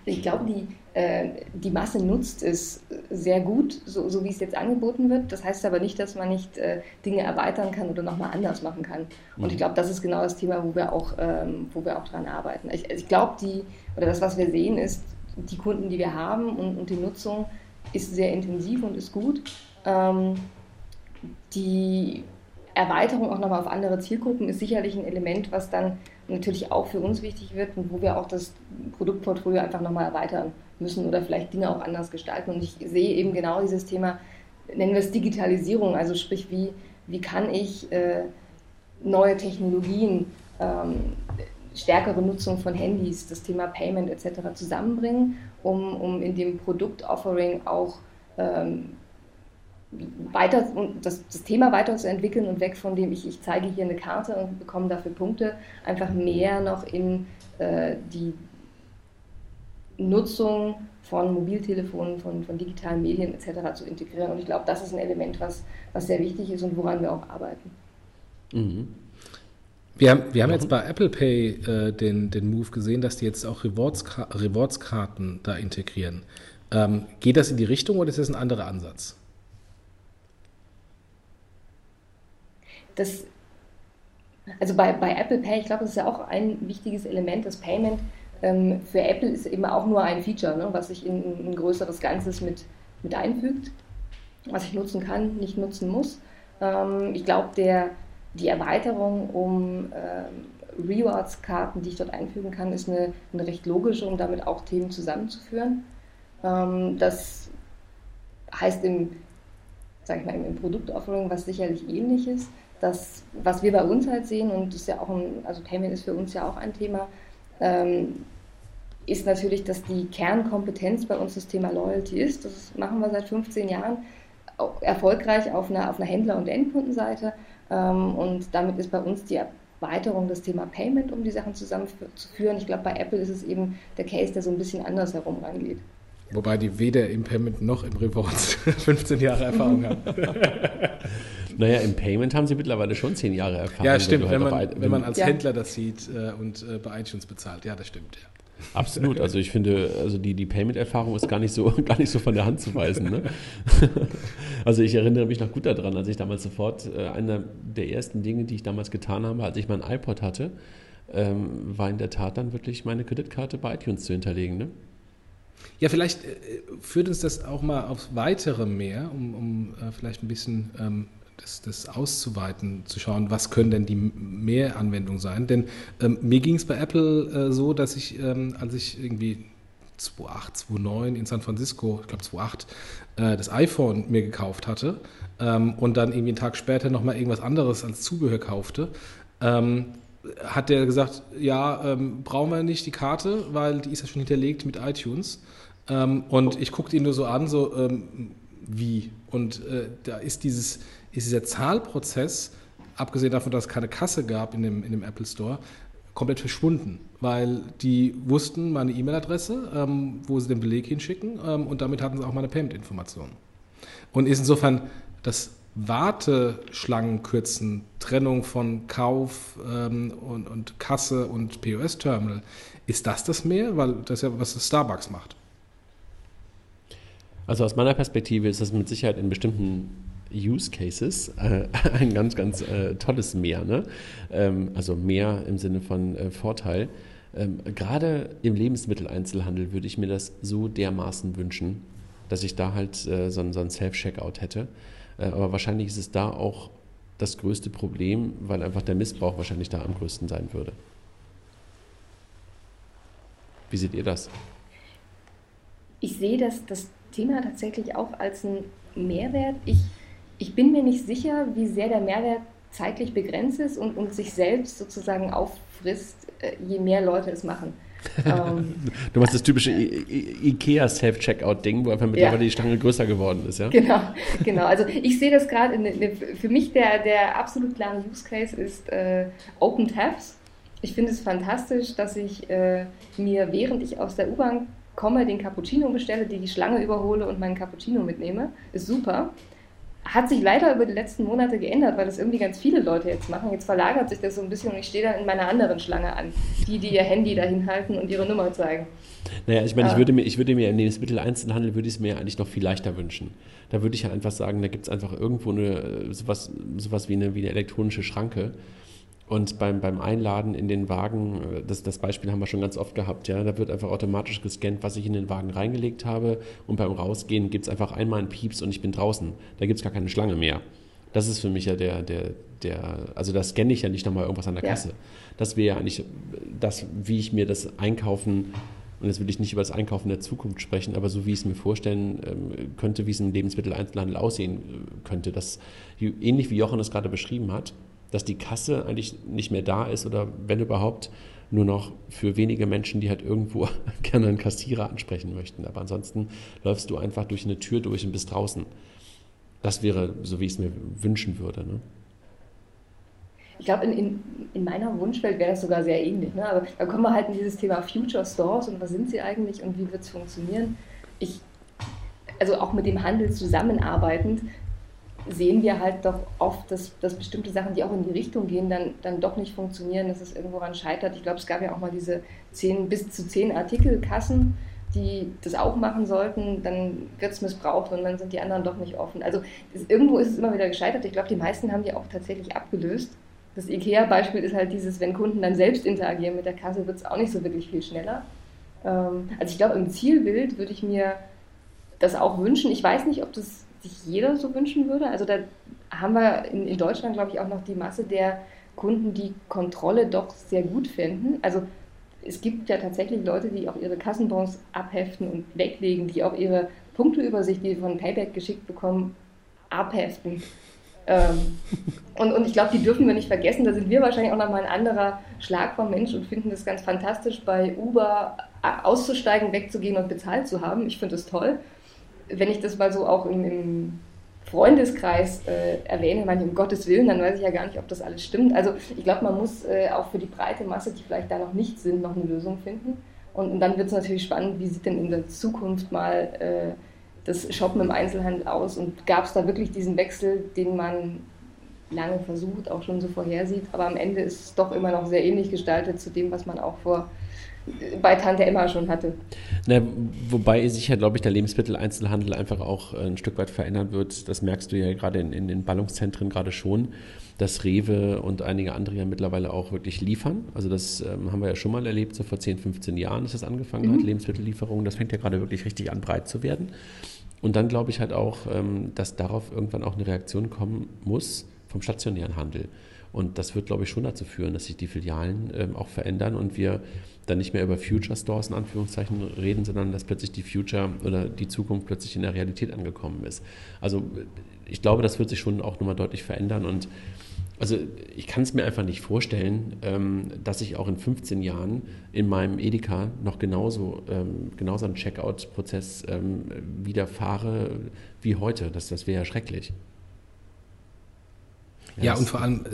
Ich glaube, die, äh, die Masse nutzt es sehr gut, so, so, wie es jetzt angeboten wird. Das heißt aber nicht, dass man nicht äh, Dinge erweitern kann oder nochmal anders machen kann. Und ich mhm. glaube, das ist genau das Thema, wo wir auch, ähm, wo wir auch dran arbeiten. Ich, ich glaube, die, oder das, was wir sehen, ist, die Kunden, die wir haben und, und die Nutzung ist sehr intensiv und ist gut. Ähm, die Erweiterung auch nochmal auf andere Zielgruppen ist sicherlich ein Element, was dann natürlich auch für uns wichtig wird und wo wir auch das Produktportfolio einfach nochmal erweitern müssen oder vielleicht Dinge auch anders gestalten. Und ich sehe eben genau dieses Thema, nennen wir es Digitalisierung, also sprich, wie, wie kann ich äh, neue Technologien, ähm, stärkere Nutzung von Handys, das Thema Payment etc. zusammenbringen, um, um in dem Produktoffering auch ähm, weiter, das, das Thema weiterzuentwickeln und weg von dem, ich, ich zeige hier eine Karte und bekomme dafür Punkte, einfach mehr noch in äh, die Nutzung von Mobiltelefonen, von, von digitalen Medien etc. zu integrieren. Und ich glaube, das ist ein Element, was, was sehr wichtig ist und woran wir auch arbeiten. Mhm. Wir haben, wir haben jetzt bei Apple Pay äh, den, den Move gesehen, dass die jetzt auch Rewards-Karten Rewards da integrieren. Ähm, geht das in die Richtung oder ist das ein anderer Ansatz? Das, also bei, bei Apple Pay, ich glaube, das ist ja auch ein wichtiges Element, das Payment ähm, für Apple ist eben auch nur ein Feature, ne, was sich in, in, ein größeres Ganzes mit, mit einfügt, was ich nutzen kann, nicht nutzen muss. Ähm, ich glaube, die Erweiterung um ähm, Rewards-Karten, die ich dort einfügen kann, ist eine, eine recht logische, um damit auch Themen zusammenzuführen. Ähm, das heißt im sage ich mal, im Produktoffering was sicherlich ähnlich ist. Das, was wir bei uns halt sehen, und das ist ja auch ein, also Payment ist für uns ja auch ein Thema, ähm, ist natürlich, dass die Kernkompetenz bei uns das Thema Loyalty ist. Das machen wir seit 15 Jahren erfolgreich auf einer, auf einer Händler- und Endkundenseite. Ähm, und damit ist bei uns die Erweiterung des Thema Payment, um die Sachen zusammenzuführen. Ich glaube, bei Apple ist es eben der Case, der so ein bisschen anders herum rangeht. Wobei die weder im Payment noch im Rewards 15 Jahre Erfahrung haben. naja, im Payment haben sie mittlerweile schon 10 Jahre Erfahrung. Ja, stimmt, wenn, wenn, man, wenn man als ja. Händler das sieht äh, und äh, bei iTunes bezahlt. Ja, das stimmt, ja. Absolut. Also ich finde, also die, die Payment-Erfahrung ist gar nicht so, gar nicht so von der Hand zu weisen. Ne? Also ich erinnere mich noch gut daran, als ich damals sofort, äh, einer der ersten Dinge, die ich damals getan habe, als ich mein iPod hatte, ähm, war in der Tat dann wirklich meine Kreditkarte bei iTunes zu hinterlegen. Ne? Ja, vielleicht äh, führt uns das auch mal aufs Weitere mehr, um, um äh, vielleicht ein bisschen ähm, das, das, auszuweiten, zu schauen, was können denn die Mehranwendungen sein. Denn ähm, mir ging es bei Apple äh, so, dass ich, ähm, als ich irgendwie 2008, 2009 in San Francisco, ich glaube 2008, äh, das iPhone mir gekauft hatte ähm, und dann irgendwie einen Tag später nochmal irgendwas anderes als Zubehör kaufte, ähm, hat der gesagt, ja, ähm, brauchen wir nicht die Karte, weil die ist ja schon hinterlegt mit iTunes. Ähm, und ich guckte ihn nur so an, so wie. Und äh, da ist, dieses, ist dieser Zahlprozess, abgesehen davon, dass es keine Kasse gab in dem, in dem Apple Store, komplett verschwunden, weil die wussten meine E-Mail-Adresse, ähm, wo sie den Beleg hinschicken ähm, und damit hatten sie auch meine Payment-Informationen. Und ist insofern das Warteschlangen kürzen, Trennung von Kauf ähm, und, und, Kasse und POS-Terminal, ist das das mehr? Weil das ja was Starbucks macht. Also aus meiner Perspektive ist das mit Sicherheit in bestimmten Use Cases äh, ein ganz, ganz äh, tolles Mehr. Ne? Ähm, also mehr im Sinne von äh, Vorteil. Ähm, Gerade im Lebensmitteleinzelhandel würde ich mir das so dermaßen wünschen, dass ich da halt äh, so, so ein Self-Checkout hätte. Äh, aber wahrscheinlich ist es da auch das größte Problem, weil einfach der Missbrauch wahrscheinlich da am größten sein würde. Wie seht ihr das? Ich sehe das, das Thema tatsächlich auch als einen Mehrwert. Ich, ich bin mir nicht sicher, wie sehr der Mehrwert zeitlich begrenzt ist und, und sich selbst sozusagen auffrisst, äh, je mehr Leute es machen. Ähm, du machst das typische IKEA Self-Checkout-Ding, wo einfach mittlerweile ja. die Stange größer geworden ist, ja? Genau, genau. Also ich sehe das gerade, für mich der, der absolut klare Use Case ist äh, Open Tabs. Ich finde es fantastisch, dass ich äh, mir, während ich aus der U-Bahn komme, den Cappuccino bestelle, die die Schlange überhole und meinen Cappuccino mitnehme. Ist super. Hat sich leider über die letzten Monate geändert, weil das irgendwie ganz viele Leute jetzt machen. Jetzt verlagert sich das so ein bisschen und ich stehe dann in meiner anderen Schlange an. Die, die ihr Handy dahin halten und ihre Nummer zeigen. Naja, ich meine, ich, ah. würde mir, ich würde mir im Lebensmitteleinzelhandel würde ich es mir eigentlich noch viel leichter wünschen. Da würde ich ja einfach sagen, da gibt es einfach irgendwo eine, sowas, sowas wie, eine, wie eine elektronische Schranke und beim, beim Einladen in den Wagen, äh, das, das Beispiel haben wir schon ganz oft gehabt, ja, da wird einfach automatisch gescannt, was ich in den Wagen reingelegt habe und beim Rausgehen gibt es einfach einmal einen Pieps und ich bin draußen. Da gibt es gar keine Schlange mehr. Das ist für mich ja der, der, der, also da scanne ich ja nicht nochmal irgendwas an der Kasse. Ja. Das wäre ja eigentlich das, wie ich mir das Einkaufen, und jetzt will ich nicht über das Einkaufen der Zukunft sprechen, aber so wie ich es mir vorstellen ähm, könnte, wie es im Lebensmitteleinzelhandel aussehen äh, könnte, das ähnlich wie Jochen es gerade beschrieben hat, dass die Kasse eigentlich nicht mehr da ist oder wenn überhaupt nur noch für wenige Menschen, die halt irgendwo gerne einen Kassierer ansprechen möchten. Aber ansonsten läufst du einfach durch eine Tür durch und bist draußen. Das wäre so, wie ich es mir wünschen würde. Ne? Ich glaube, in, in, in, meiner Wunschwelt wäre das sogar sehr ähnlich. Ne? Aber da kommen wir halt in dieses Thema Future Stores und was sind sie eigentlich und wie wird es funktionieren. Ich, also auch mit dem Handel zusammenarbeitend, sehen wir halt doch oft, dass, dass bestimmte Sachen, die auch in die Richtung gehen, dann, dann doch nicht funktionieren, dass es irgendwo ran scheitert. Ich glaube, es gab ja auch mal diese zehn, bis zu zehn Artikelkassen, die das auch machen sollten, dann wird es missbraucht und dann sind die anderen doch nicht offen. Also das, irgendwo ist es immer wieder gescheitert. Ich glaube, die meisten haben die auch tatsächlich abgelöst. Das IKEA-Beispiel ist halt dieses, wenn Kunden dann selbst interagieren mit der Kasse, wird es auch nicht so wirklich viel schneller. Ähm, also ich glaube, im Zielbild würde ich mir das auch wünschen. Ich weiß nicht, ob das sich jeder so wünschen würde. Also da haben wir in, in Deutschland, glaube ich, auch noch die Masse der Kunden, die Kontrolle doch sehr gut finden. Also es gibt ja tatsächlich Leute, die auch ihre Kassenbons abheften und weglegen, die auch ihre Punkteübersicht, die von Payback geschickt bekommen, abheften. Ähm, und, und ich glaube, die dürfen wir nicht vergessen. Da sind wir wahrscheinlich auch nochmal ein anderer Schlag vom Mensch und finden das ganz fantastisch, bei Uber auszusteigen, wegzugehen und bezahlt zu haben. Ich finde das toll. Wenn ich das mal so auch im, im Freundeskreis äh, erwähne, meine um Gottes Willen, dann weiß ich ja gar nicht, ob das alles stimmt. Also ich glaube, man muss äh, auch für die breite Masse, die vielleicht da noch nicht sind, noch eine Lösung finden. Und, und dann wird es natürlich spannend, wie sieht denn in der Zukunft mal äh, das Shoppen im Einzelhandel aus und gab es da wirklich diesen Wechsel, den man lange versucht, auch schon so vorhersieht, aber am Ende ist es doch immer noch sehr ähnlich gestaltet zu dem, was man auch vor bei Tante Emma schon hatte. Na, wobei sich ja, glaube ich, der Lebensmitteleinzelhandel einfach auch ein Stück weit verändern wird. Das merkst du ja gerade in, in den Ballungszentren gerade schon, dass Rewe und einige andere ja mittlerweile auch wirklich liefern. Also das ähm, haben wir ja schon mal erlebt, so vor 10, 15 Jahren, dass das angefangen mhm. hat, Lebensmittellieferungen. Das fängt ja gerade wirklich richtig an, breit zu werden. Und dann glaube ich halt auch, ähm, dass darauf irgendwann auch eine Reaktion kommen muss vom stationären Handel. Und das wird, glaube ich, schon dazu führen, dass sich die Filialen ähm, auch verändern und wir dann nicht mehr über Future Stores in Anführungszeichen reden, sondern dass plötzlich die Future oder die Zukunft plötzlich in der Realität angekommen ist. Also ich glaube, das wird sich schon auch nochmal deutlich verändern und also ich kann es mir einfach nicht vorstellen, ähm, dass ich auch in 15 Jahren in meinem Edeka noch genauso, ähm, genauso einen Checkout-Prozess ähm, widerfahre wie heute. Das, das wäre ja schrecklich. Ja, und vor allem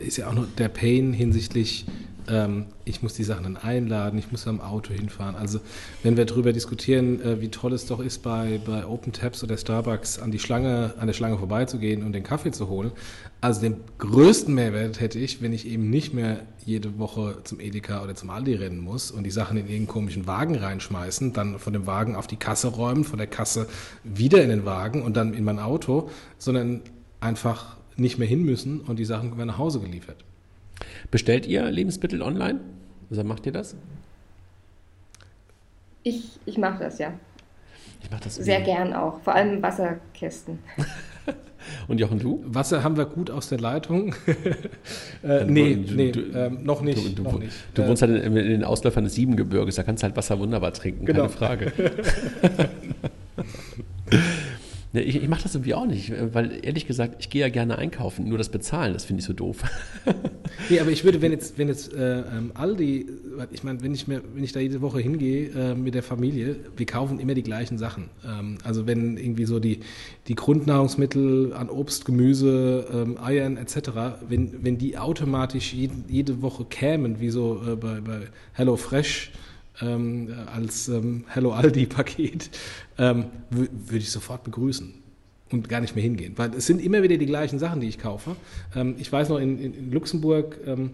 äh, ist ja auch noch der Pain hinsichtlich ähm, ich muss die Sachen dann einladen, ich muss am Auto hinfahren. Also wenn wir darüber diskutieren, äh, wie toll es doch ist, bei, bei Open Taps oder Starbucks an die Schlange, an der Schlange vorbeizugehen und den Kaffee zu holen, also den größten Mehrwert hätte ich, wenn ich eben nicht mehr jede Woche zum Edeka oder zum Aldi rennen muss und die Sachen in irgendeinen komischen Wagen reinschmeißen, dann von dem Wagen auf die Kasse räumen, von der Kasse wieder in den Wagen und dann in mein Auto, sondern einfach nicht mehr hin müssen und die Sachen werden nach Hause geliefert. Bestellt ihr Lebensmittel online? Also macht ihr das? Ich, ich mache das, ja. Ich mache das sehr gern auch, vor allem Wasserkästen. Und Jochen, du? Wasser haben wir gut aus der Leitung. äh, nee, du, nee du, ähm, noch nicht. Du, noch nicht. du wohnst halt in, in, den Ausläufern des Siebengebirges, da kannst du halt Wasser wunderbar trinken, genau. keine Frage. Ne, ich, ich mache das irgendwie auch nicht, weil ehrlich gesagt, ich gehe ja gerne einkaufen, nur das Bezahlen, das finde ich so doof. nee, aber ich würde, wenn jetzt, wenn jetzt äh, ähm, Aldi, ich meine, wenn ich wenn ich da jede Woche hingehe äh, mit der Familie, wir kaufen immer die gleichen Sachen. Ähm, also wenn irgendwie so die, die Grundnahrungsmittel an Obst, Gemüse, ähm, Eiern etc., wenn, wenn die automatisch jede, jede Woche kämen, wie so äh, bei, bei Hello Fresh, ähm, als ähm, Hello Aldi-Paket, ähm, würde ich sofort begrüßen und gar nicht mehr hingehen. Weil es sind immer wieder die gleichen Sachen, die ich kaufe. Ähm, ich weiß noch, in, in, Luxemburg ähm,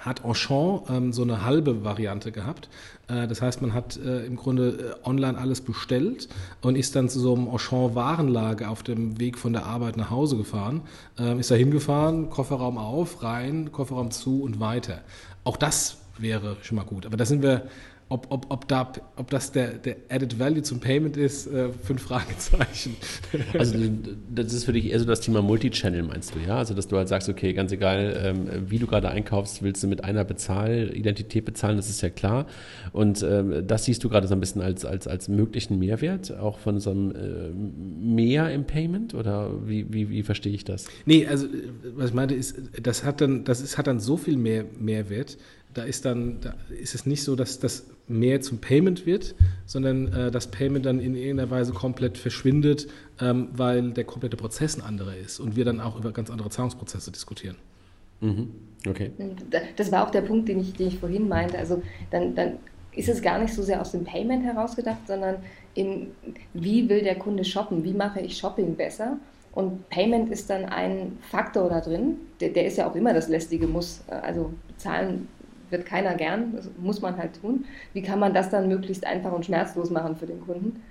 hat Auchan ähm, so eine halbe Variante gehabt. Äh, das heißt, man hat äh, im Grunde äh, online alles bestellt und ist dann zu so einem Auchan-Warenlager auf dem Weg von der Arbeit nach Hause gefahren, ähm, ist da hingefahren, Kofferraum auf, rein, Kofferraum zu und weiter. Auch das wäre schon mal gut. Aber da sind wir, ob, ob, ob, da, ob das der, der Added Value zum Payment ist, äh, fünf Fragezeichen. Also das ist für dich eher so das Thema Multichannel, meinst du, ja? Also dass du halt sagst, okay, ganz egal, ähm, wie du gerade einkaufst, willst du mit einer Bezahlidentität bezahlen, das ist ja klar. Und ähm, das siehst du gerade so ein bisschen als, als, als möglichen Mehrwert, auch von so einem äh, Mehr im Payment? Oder wie, wie, wie verstehe ich das? Nee, also was ich meinte ist, das hat dann, das ist, hat dann so viel mehr Mehrwert, da ist dann, da ist es nicht so, dass das mehr zum Payment wird, sondern äh, das Payment dann in irgendeiner Weise komplett verschwindet, ähm, weil der komplette Prozess ein anderer ist und wir dann auch über ganz andere Zahlungsprozesse diskutieren. Mhm. Okay. Das war auch der Punkt, den ich, den ich vorhin meinte. Also dann, dann ist es gar nicht so sehr aus dem Payment herausgedacht, sondern in wie will der Kunde shoppen, wie mache ich Shopping besser und Payment ist dann ein Faktor da drin, der, der, ist ja auch immer das lästige Muss. Also bezahlen wird keiner gern, das muss man halt tun. Wie kann man das dann möglichst einfach und schmerzlos machen für den Kunden?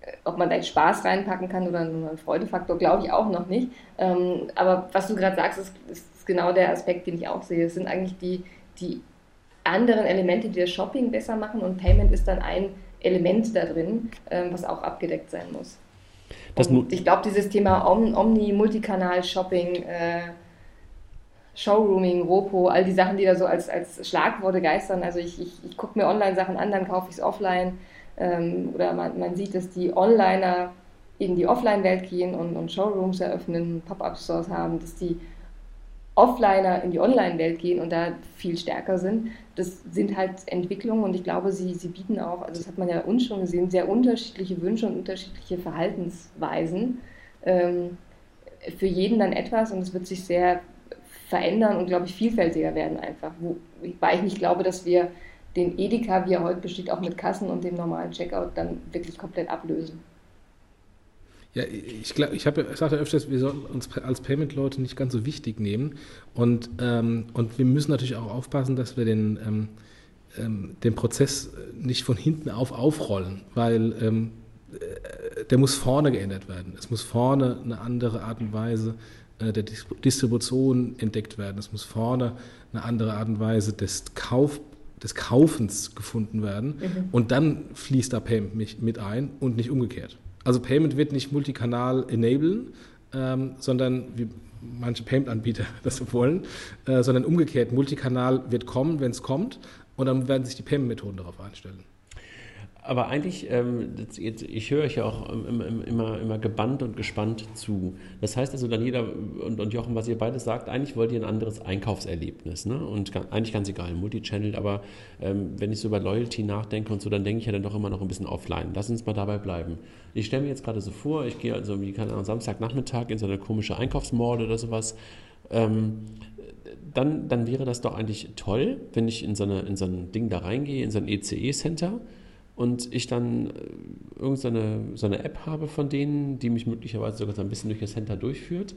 Äh, ob man da jetzt Spaß reinpacken kann oder einen Freudefaktor, glaube ich auch noch nicht. Ähm, aber was du gerade sagst, ist, ist, genau der Aspekt, den ich auch sehe. Es sind eigentlich die, die anderen Elemente, die das Shopping besser machen und Payment ist dann ein Element da drin, ähm, was auch abgedeckt sein muss. Ich glaube, dieses Thema Omni, Multikanal, Shopping, äh, Showrooming, Ropo, all die Sachen, die da so als, als Schlagworte geistern. Also ich, ich, ich gucke mir Online-Sachen an, dann kaufe ich es offline. Ähm, oder man, man sieht, dass die Onliner in die Offline-Welt gehen und, und Showrooms eröffnen, Pop-up-Stores haben, dass die Offliner in die Online-Welt gehen und da viel stärker sind. Das sind halt Entwicklungen und ich glaube, sie, sie bieten auch, also das hat man ja uns schon gesehen, sehr unterschiedliche Wünsche und unterschiedliche Verhaltensweisen. Ähm, für jeden dann etwas und es wird sich sehr verändern und, glaube ich, vielfältiger werden einfach. Wobei ich nicht glaube, dass wir den Edeka, wie er heute besteht, auch mit Kassen und dem normalen Checkout dann wirklich komplett ablösen. Ja, ich glaube, ich habe, ich sagte öfters, wir sollten uns als Payment-Leute nicht ganz so wichtig nehmen und, ähm, und wir müssen natürlich auch aufpassen, dass wir den, ähm, ähm, den Prozess nicht von hinten auf aufrollen, weil ähm, äh, der muss vorne geändert werden. Es muss vorne eine andere Art und Weise der Distribution entdeckt werden. Es muss vorne eine andere Art und Weise des, Kauf, des Kaufens gefunden werden. Mhm. Und dann fließt da Payment mit ein und nicht umgekehrt. Also Payment wird nicht multikanal enablen, ähm, sondern wie manche Payment-Anbieter das wollen, äh, sondern umgekehrt. Multikanal wird kommen, wenn es kommt, und dann werden sich die Payment-Methoden darauf einstellen. Aber eigentlich, ähm, jetzt, ich höre euch ja auch immer, immer gebannt und gespannt zu. Das heißt also, Daniela und, und Jochen, was ihr beides sagt, eigentlich wollt ihr ein anderes Einkaufserlebnis. Ne? Und eigentlich ganz egal, Multichannel, aber ähm, wenn ich so über Loyalty nachdenke und so, dann denke ich ja dann doch immer noch ein bisschen offline. Lass uns mal dabei bleiben. Ich stelle mir jetzt gerade so vor, ich gehe also wie kann am Samstagnachmittag in so eine komische Einkaufsmall oder sowas. Ähm, dann, dann wäre das doch eigentlich toll, wenn ich in so, eine, in so ein Ding da reingehe, in so ein ECE-Center und ich dann äh, irgendeine so eine App habe von denen, die mich möglicherweise sogar so ein bisschen durch das Center durchführt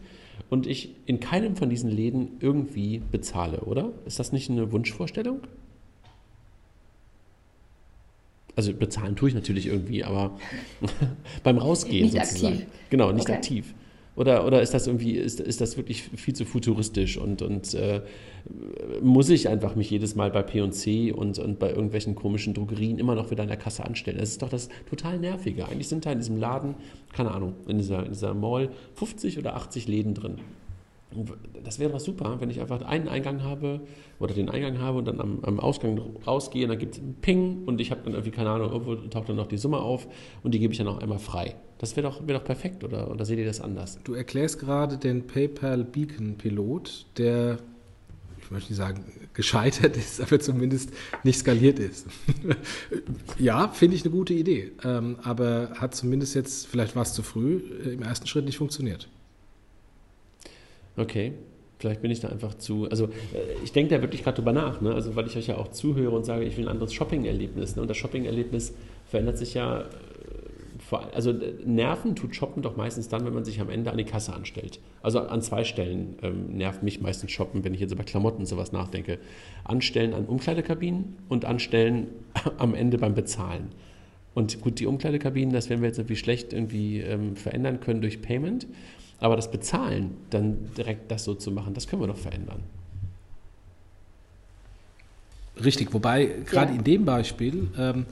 und ich in keinem von diesen Läden irgendwie bezahle, oder? Ist das nicht eine Wunschvorstellung? Also bezahlen tue ich natürlich irgendwie, aber beim Rausgehen nicht sozusagen. Aktiv. Genau, nicht okay. aktiv. Oder, oder ist das irgendwie, ist, ist das wirklich viel zu futuristisch und, und äh, muss ich einfach mich jedes Mal bei P&C und, und bei irgendwelchen komischen Drogerien immer noch wieder an der Kasse anstellen? Das ist doch das total Nervige. Eigentlich sind da in diesem Laden, keine Ahnung, in dieser, in dieser Mall 50 oder 80 Läden drin. Das wäre doch super, wenn ich einfach einen Eingang habe oder den Eingang habe und dann am, am Ausgang rausgehe, dann gibt es einen Ping und ich habe dann irgendwie, keine Ahnung, irgendwo taucht dann noch die Summe auf und die gebe ich dann auch einmal frei. Das wäre doch, wär doch perfekt, oder, oder seht ihr das anders? Du erklärst gerade den PayPal Beacon Pilot, der, ich möchte nicht sagen, gescheitert ist, aber zumindest nicht skaliert ist. ja, finde ich eine gute Idee, ähm, aber hat zumindest jetzt, vielleicht war es zu früh, äh, im ersten Schritt nicht funktioniert. Okay. Vielleicht bin ich da einfach zu. Also, äh, ich denke da wirklich gerade drüber nach, ne? also, weil ich euch ja auch zuhöre und sage, ich will ein anderes Shopping-Erlebnis. Ne? Und das Shopping-Erlebnis verändert sich ja. Äh, also, Nerven tut Shoppen doch meistens dann, wenn man sich am Ende an die Kasse anstellt. Also, an zwei Stellen ähm, nervt mich meistens Shoppen, wenn ich jetzt über Klamotten und sowas nachdenke. Anstellen an Umkleidekabinen und anstellen am Ende beim Bezahlen. Und gut, die Umkleidekabinen, das werden wir jetzt irgendwie schlecht irgendwie ähm, verändern können durch Payment. Aber das Bezahlen, dann direkt das so zu machen, das können wir doch verändern. Richtig, wobei gerade ja. in dem Beispiel, ähm,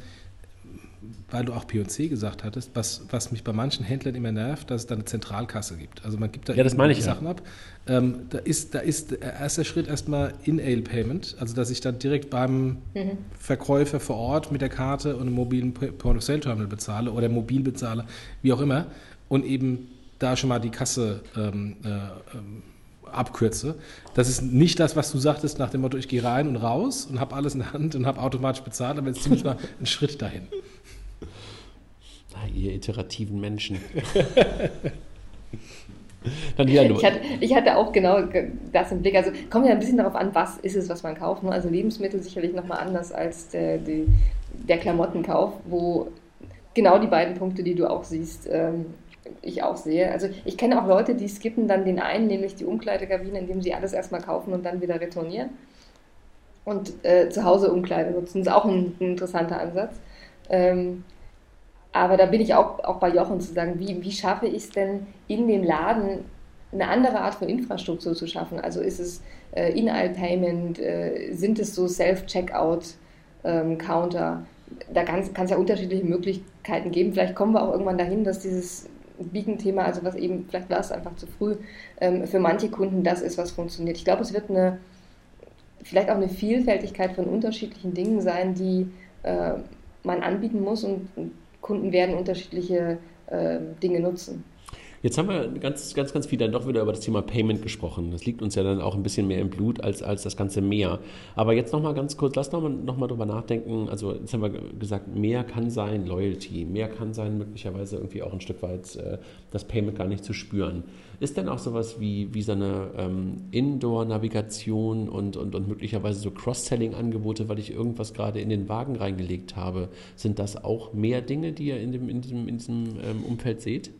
weil du auch P&C gesagt hattest, was, was mich bei manchen Händlern immer nervt, dass es da eine Zentralkasse gibt. Also man gibt da ja, das meine ich, Sachen ja. ab. Ähm, da, ist, da ist der erste Schritt erstmal In-Ale-Payment, also dass ich dann direkt beim mhm. Verkäufer vor Ort mit der Karte und einem mobilen Point-of-Sale-Terminal bezahle oder mobil bezahle, wie auch immer, und eben da schon mal die Kasse ähm, äh, ähm, abkürze. Das ist nicht das, was du sagtest nach dem Motto, ich gehe rein und raus und habe alles in der Hand und habe automatisch bezahlt, aber jetzt ziemlich mal einen Schritt dahin. Ah, ihr iterativen Menschen. Dann ich, hatte, ich hatte auch genau das im Blick. Also kommt ja ein bisschen darauf an, was ist es, was man kauft. Ne? Also Lebensmittel sicherlich nochmal anders als der, die, der Klamottenkauf, wo genau die beiden Punkte, die du auch siehst, ähm, ich auch sehe. Also ich kenne auch Leute, die skippen dann den einen, nämlich die Umkleidekabine, indem sie alles erstmal kaufen und dann wieder retournieren. Und äh, zu Hause Umkleide nutzen. Ist auch ein, ein interessanter Ansatz. Ähm, aber da bin ich auch, auch bei Jochen zu sagen, wie, wie schaffe ich es denn in dem Laden eine andere Art von Infrastruktur zu schaffen? Also ist es äh, In-Aisle-Payment, äh, sind es so Self-Checkout-Counter? Ähm, da kann es ja unterschiedliche Möglichkeiten geben. Vielleicht kommen wir auch irgendwann dahin, dass dieses Beacon-Thema, also was eben, vielleicht war es einfach zu früh, ähm, für manche Kunden das ist, was funktioniert. Ich glaube, es wird eine, vielleicht auch eine Vielfältigkeit von unterschiedlichen Dingen sein, die äh, man anbieten muss und Kunden werden unterschiedliche äh, Dinge nutzen. Jetzt haben wir ganz, ganz, ganz viel dann doch wieder über das Thema Payment gesprochen. Das liegt uns ja dann auch ein bisschen mehr im Blut als, als das ganze Meer. Aber jetzt nochmal ganz kurz, lass nochmal noch mal drüber nachdenken. Also jetzt haben wir gesagt, mehr kann sein Loyalty, mehr kann sein möglicherweise irgendwie auch ein Stück weit äh, das Payment gar nicht zu spüren. Ist denn auch sowas wie, wie so eine ähm, Indoor-Navigation und, und, und möglicherweise so Cross-Selling-Angebote, weil ich irgendwas gerade in den Wagen reingelegt habe, sind das auch mehr Dinge, die ihr in, dem, in diesem, in diesem ähm, Umfeld seht?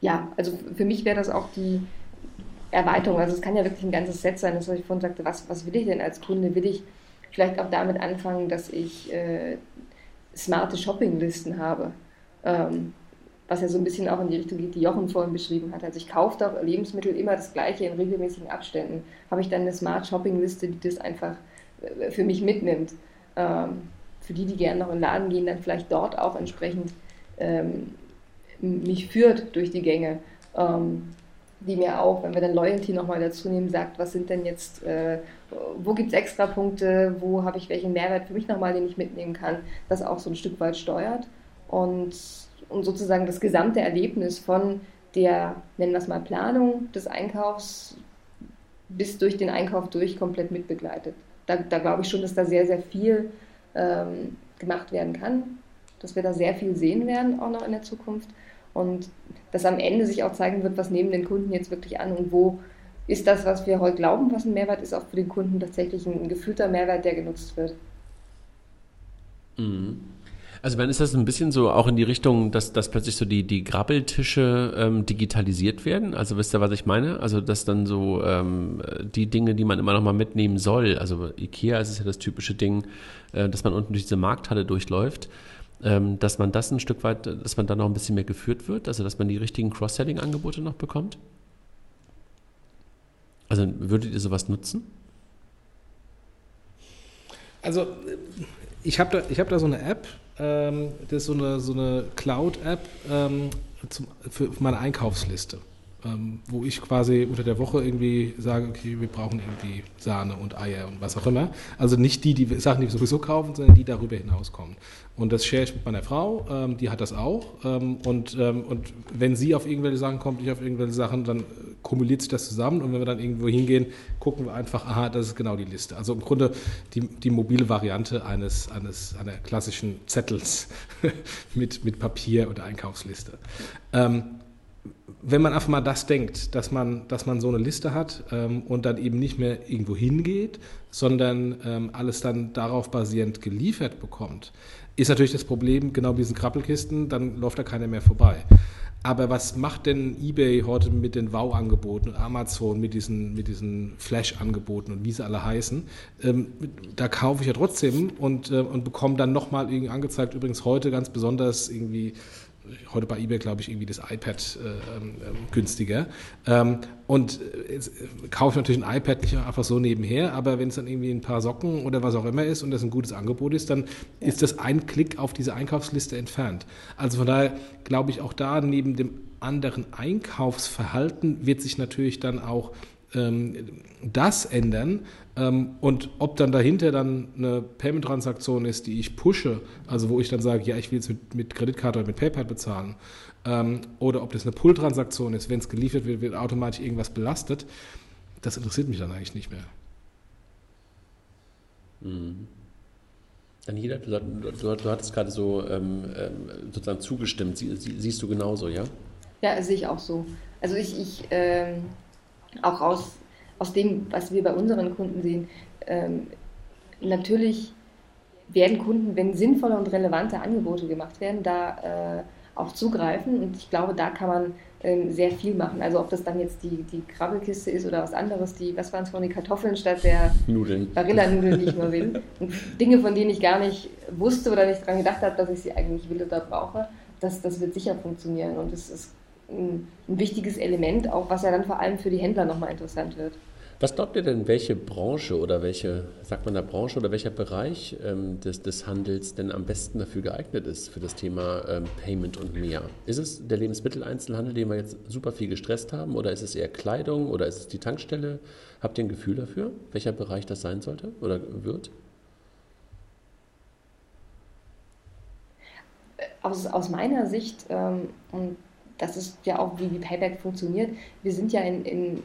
Ja, also für mich wäre das auch die Erweiterung. Also es kann ja wirklich ein ganzes Set sein, das was ich vorhin sagte, was, was will ich denn als Kunde? Will ich vielleicht auch damit anfangen, dass ich äh, smarte Shoppinglisten habe? Ähm, was ja so ein bisschen auch in die Richtung geht, die Jochen vorhin beschrieben hat. Also ich kaufe doch Lebensmittel immer das gleiche in regelmäßigen Abständen. Habe ich dann eine Smart Shopping Liste, die das einfach äh, für mich mitnimmt. Ähm, für die, die gerne noch in den Laden gehen, dann vielleicht dort auch entsprechend ähm, mich führt durch die Gänge. Ähm, die mir auch, wenn wir dann Loyalty nochmal dazu nehmen, sagt, was sind denn jetzt, äh, wo gibt es extra Punkte, wo habe ich welchen Mehrwert für mich nochmal, den ich mitnehmen kann, das auch so ein Stück weit steuert und, und sozusagen das gesamte Erlebnis von der, nennen wir es mal, Planung des Einkaufs bis durch den Einkauf durch komplett mitbegleitet. Da, da glaube ich schon, dass da sehr, sehr viel ähm, gemacht werden kann, dass wir da sehr viel sehen werden auch noch in der Zukunft und dass am Ende sich auch zeigen wird, was nehmen den Kunden jetzt wirklich an und wo ist das, was wir heute glauben, was ein Mehrwert ist, auch für den Kunden tatsächlich ein, gefühlter Mehrwert, der genutzt wird. Mhm. Also wenn ist das ein bisschen so auch in die Richtung, dass, dass plötzlich so die, die Grabbeltische ähm, digitalisiert werden? Also wisst ihr, was ich meine? Also dass dann so ähm, die Dinge, die man immer noch mal mitnehmen soll, also Ikea ist es ja das typische Ding, äh, dass man unten durch diese Markthalle durchläuft, dass man das ein Stück weit, dass man da noch ein bisschen mehr geführt wird, also dass man die richtigen Cross-Selling-Angebote noch bekommt? Also würdet ihr sowas nutzen? Also ich habe da, hab da so eine App, ähm, das ist so eine, so eine Cloud-App ähm, für meine Einkaufsliste ähm, wo ich quasi unter der Woche irgendwie sage, okay, wir brauchen irgendwie Sahne und Eier und was auch immer. Also nicht die, die Sachen, die wir sowieso kaufen, sondern die darüber hinauskommen. Und das share ich mit meiner Frau, ähm, die hat das auch. Ähm, und, ähm, und wenn sie auf irgendwelche Sachen kommt, ich auf irgendwelche Sachen, dann kumuliert sich das zusammen. Und wenn wir dann irgendwo hingehen, gucken wir einfach, aha, das ist genau die Liste. Also im Grunde die, die mobile Variante eines, eines einer klassischen Zettels mit, mit Papier oder Einkaufsliste. Ähm, wenn man einfach mal das denkt, dass man, dass man so eine Liste hat ähm, und dann eben nicht mehr irgendwo hingeht, sondern ähm, alles dann darauf basierend geliefert bekommt, ist natürlich das Problem, genau wie diesen Krabbelkisten, dann läuft da keiner mehr vorbei. Aber was macht denn eBay heute mit den Wow-Angeboten und Amazon mit diesen, mit diesen Flash-Angeboten und wie sie alle heißen? Ähm, da kaufe ich ja trotzdem und, äh, und bekomme dann nochmal angezeigt, übrigens heute ganz besonders irgendwie heute bei eBay, glaube ich, irgendwie das iPad äh, ähm, günstiger. Ähm, und äh, kaufe ich natürlich ein iPad nicht einfach so nebenher, aber wenn es dann irgendwie ein paar Socken oder was auch immer ist und das ein gutes Angebot ist, dann ja. ist das ein Klick auf diese Einkaufsliste entfernt. Also von daher glaube ich auch da neben dem anderen Einkaufsverhalten wird sich natürlich dann auch ähm, das ändern. Ähm, und ob dann dahinter dann eine Payment-Transaktion ist, die ich pushe, also wo ich dann sage, ja, ich will es mit, mit Kreditkarte oder mit PayPal bezahlen, ähm, oder ob das eine Pull-Transaktion ist, wenn es geliefert wird, wird automatisch irgendwas belastet, das interessiert mich dann eigentlich nicht mehr. Mhm. Daniela, du, du, du hattest gerade so ähm, ähm, sozusagen zugestimmt. Sie, sie, siehst du genauso, ja? Ja, sehe ich auch so. Also ich, ich ähm, auch aus, aus dem, was wir bei unseren Kunden sehen, ähm, natürlich werden Kunden, wenn sinnvolle und relevante Angebote gemacht werden, da äh, auch zugreifen. Und ich glaube, da kann man ähm, sehr viel machen. Also ob das dann jetzt die, die Krabbelkiste ist oder was anderes, die, was waren es von den Kartoffeln statt der Nudeln. Barilla-Nudeln, die ich nur will. Und Dinge, von denen ich gar nicht wusste oder nicht daran gedacht habe, dass ich sie eigentlich will oder brauche, das, das wird sicher funktionieren. Und es ist ein, ein wichtiges Element, auch was ja dann vor allem für die Händler nochmal interessant wird. Was glaubt ihr denn, welche Branche oder welche, sagt man da Branche oder welcher Bereich ähm, des, des Handels denn am besten dafür geeignet ist für das Thema ähm, Payment und mehr? Ist es der Lebensmitteleinzelhandel, den wir jetzt super viel gestresst haben, oder ist es eher Kleidung oder ist es die Tankstelle? Habt ihr ein Gefühl dafür, welcher Bereich das sein sollte oder wird? aus, aus meiner Sicht, ähm, und das ist ja auch, wie, wie Payback funktioniert, wir sind ja in, in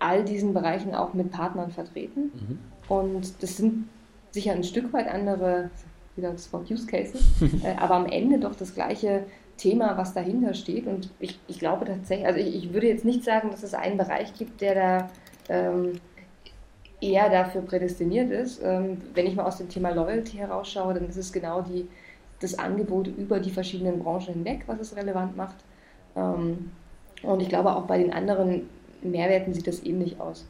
all diesen Bereichen auch mit Partnern vertreten. Mhm. Und das sind sicher ein Stück weit andere, wieder das Wort Use Cases, äh, aber am Ende doch das gleiche Thema, was dahinter steht. Und ich, ich glaube tatsächlich, also ich, ich, würde jetzt nicht sagen, dass es einen Bereich gibt, der da ähm, eher dafür prädestiniert ist. Ähm, wenn ich mal aus dem Thema Loyalty herausschaue, dann ist es genau die, das Angebot über die verschiedenen Branchen hinweg, was es relevant macht. Ähm, und ich glaube, auch bei den anderen Mehrwerten sieht das ähnlich aus.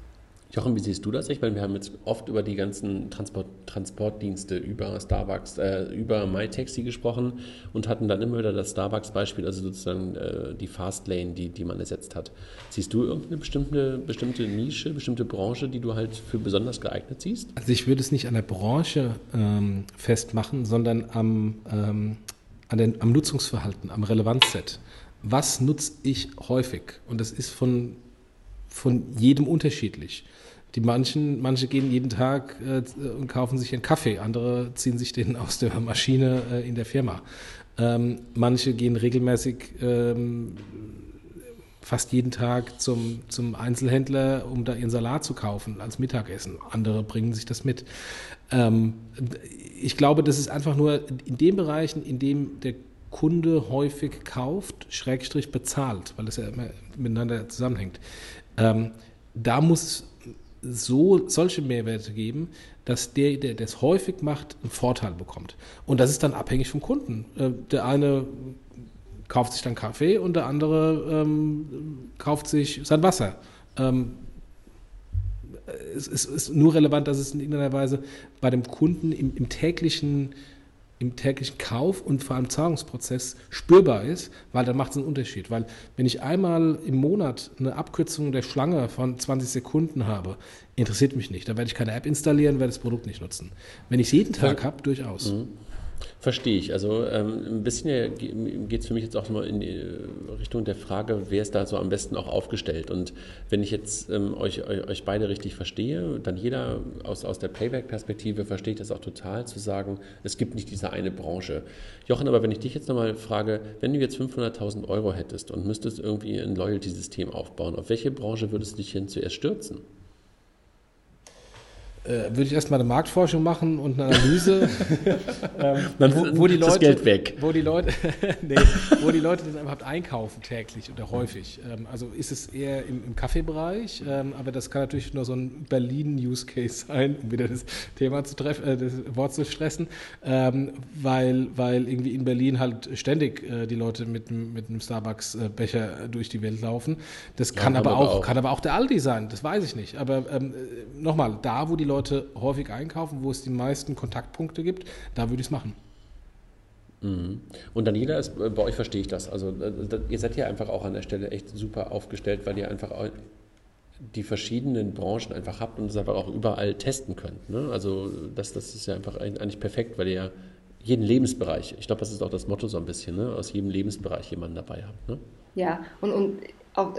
Jochen, wie siehst du das? Ich meine, wir haben jetzt oft über die ganzen Transport, Transportdienste über Starbucks, äh, über MyTaxi gesprochen und hatten dann immer wieder das Starbucks-Beispiel, also sozusagen äh, die Fastlane, die, die man ersetzt hat. Siehst du irgendeine bestimmte, bestimmte Nische, bestimmte Branche, die du halt für besonders geeignet siehst? Also ich würde es nicht an der Branche ähm, festmachen, sondern am, ähm, an den, am Nutzungsverhalten, am Relevanzset. Was nutze ich häufig? Und das ist von von jedem unterschiedlich. Die manchen, manche gehen jeden Tag äh, und kaufen sich einen Kaffee, andere ziehen sich den aus der Maschine äh, in der Firma. Ähm, manche gehen regelmäßig ähm, fast jeden Tag zum, zum Einzelhändler, um da ihren Salat zu kaufen als Mittagessen. Andere bringen sich das mit. Ähm, ich glaube, das ist einfach nur in den Bereichen, in dem der Kunde häufig kauft, Schrägstrich bezahlt, weil das ja immer miteinander zusammenhängt. Ähm, da muss so solche Mehrwerte geben, dass der, der das häufig macht, einen Vorteil bekommt. Und das ist dann abhängig vom Kunden. Äh, der eine kauft sich dann Kaffee und der andere ähm, kauft sich sein Wasser. Ähm, es, es, ist nur relevant, dass es in irgendeiner Weise bei dem Kunden im, im täglichen im täglichen Kauf und vor allem Zahlungsprozess spürbar ist, weil dann macht es einen Unterschied. Weil wenn ich einmal im Monat eine Abkürzung der Schlange von 20 Sekunden habe, interessiert mich nicht. Da werde ich keine App installieren, werde das Produkt nicht nutzen. Wenn ich es jeden Tag habe, durchaus. Mhm. Verstehe ich. Also ähm, ein bisschen geht es für mich jetzt auch mal in die äh, Richtung der Frage, wer ist da so am besten auch aufgestellt. Und wenn ich jetzt ähm, euch, euch beide richtig verstehe, dann jeder aus, aus der Payback-Perspektive versteht das auch total, zu sagen, es gibt nicht diese eine Branche. Jochen, aber wenn ich dich jetzt nochmal frage, wenn du jetzt 500.000 Euro hättest und müsstest irgendwie ein Loyalty-System aufbauen, auf welche Branche würdest du dich hin zuerst stürzen? Äh, würde ich erstmal eine Marktforschung machen und eine Analyse. ähm, Dann wo, wo die Leute, das Geld weg. Wo die Leute, nee, wo die Leute denn überhaupt einkaufen täglich oder häufig. Ähm, also ist es eher im, im Kaffeebereich, ähm, aber das kann natürlich nur so ein Berlin-Use-Case sein, um wieder das Thema zu treffen, äh, das Wort zu stressen, ähm, weil, weil irgendwie in Berlin halt ständig äh, die Leute mit, mit einem Starbucks-Becher durch die Welt laufen. Das kann, ja, aber auch, auch, kann aber auch der Aldi sein, das weiß ich nicht. Aber ähm, äh, nochmal, da wo die Leute Leute häufig einkaufen, wo es die meisten Kontaktpunkte gibt, da würde ich es machen. Mhm. Und Daniela, ist, äh, bei euch verstehe ich das. Also äh, ihr seid ja einfach auch an der Stelle echt super aufgestellt, weil ihr einfach die verschiedenen Branchen einfach habt und es einfach auch überall testen könnt. Ne? Also das, das ist ja einfach eigentlich perfekt, weil ihr ja jeden Lebensbereich, ich glaube, das ist auch das Motto so ein bisschen, ne? aus jedem Lebensbereich jemanden dabei habt. Ne? Ja, und, und